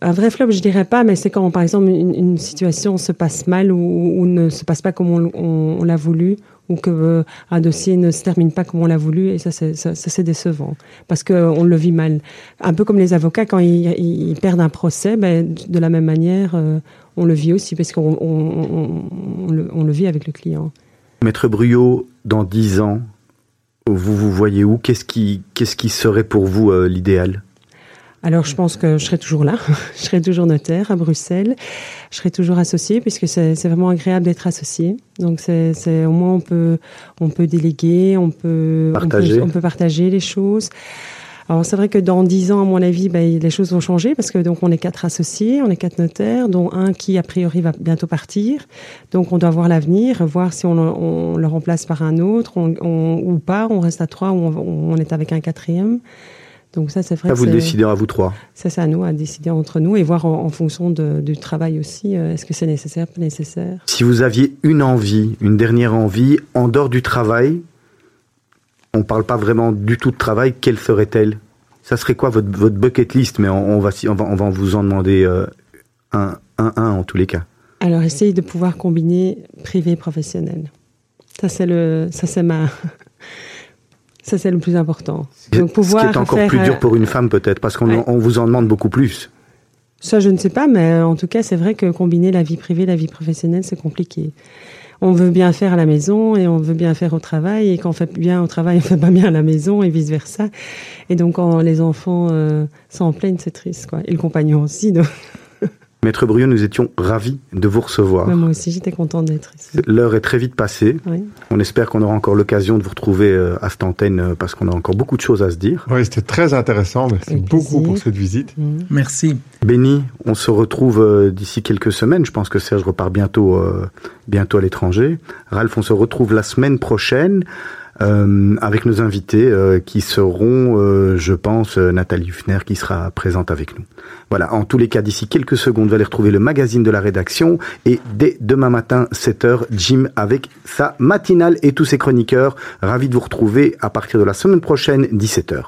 Un vrai flop, je dirais pas, mais c'est quand, par exemple, une, une situation se passe mal ou, ou ne se passe pas comme on, on- on l'a voulu, ou que euh, un dossier ne se termine pas comme on l'a voulu, et ça, c'est, ça, c'est décevant, parce que on le vit mal. Un peu comme les avocats quand ils, perdent un procès, ben, de la même manière, euh, on le vit aussi, parce qu'on on, on- on le, vit avec le client. Maître Bruyot, dans 10 ans, vous vous voyez où? Qu'est-ce qui, serait pour vous euh, l'idéal? Alors, je pense que je serai toujours là. [LAUGHS] je serai toujours notaire à Bruxelles. Je serai toujours associée puisque c'est vraiment agréable d'être associé. Donc, c'est c'est- au moins on peut on peut déléguer, on peut Partager. on peut, on peut partager les choses. Alors, c'est vrai que dans dix ans, à mon avis, ben, les choses vont changer parce que donc on est quatre associés, on est quatre notaires, dont un qui a priori va bientôt partir. Donc, on doit voir l'avenir, voir si on, on le remplace par un autre on, on- ou pas. On reste à trois ou on, on est avec un quatrième. Donc ça, c'est vrai. Ça, que vous le décidez à vous trois. ça, c'est à nous à décider entre nous et voir en, en fonction de- du travail aussi, euh, est-ce que c'est nécessaire, pas nécessaire. Si vous aviez une envie, une dernière envie, en dehors du travail, on parle pas vraiment du tout de travail, quelle serait-elle Ça serait quoi votre, votre bucket list? Mais on, on va, on, va, on va vous en demander euh, un, un, un en tous les cas. Alors, essaye de pouvoir combiner privé et professionnel. Ça, c'est le, ça, c'est ma, [LAUGHS] ça, c'est le plus important. Donc, Ce pouvoir qui est encore faire, plus dur euh, pour une femme peut-être, parce qu'on Ouais. on vous en demande beaucoup plus. Ça, je ne sais pas, mais en tout cas, c'est vrai que combiner la vie privée et la vie professionnelle, c'est compliqué. On veut bien faire à la maison et on veut bien faire au travail, et quand on fait bien au travail, [LAUGHS] on fait pas bien à la maison et vice versa. Et donc, quand les enfants euh, s'en plaignent, c'est triste, quoi. Et le compagnon aussi. Donc, Maître Briot, nous étions ravis de vous recevoir. moi aussi, j'étais contente d'être ici. L'heure est très vite passée. Oui. On espère qu'on aura encore l'occasion de vous retrouver euh, à cette antenne euh, parce qu'on a encore beaucoup de choses à se dire. Oui, c'était très intéressant. Merci beaucoup pour cette visite. Merci. Béni, on se retrouve euh, d'ici quelques semaines. Je pense que Serge repart bientôt, euh, bientôt à l'étranger. Ralph, on se retrouve la semaine prochaine euh, avec nos invités euh, qui seront, euh, je pense, euh, Nathalie Hufner qui sera présente avec nous. Voilà, en tous les cas, d'ici quelques secondes, vous allez retrouver le magazine de la rédaction et dès demain matin, 7h, Jim avec sa matinale et tous ses chroniqueurs. Ravi de vous retrouver à partir de la semaine prochaine, 17h.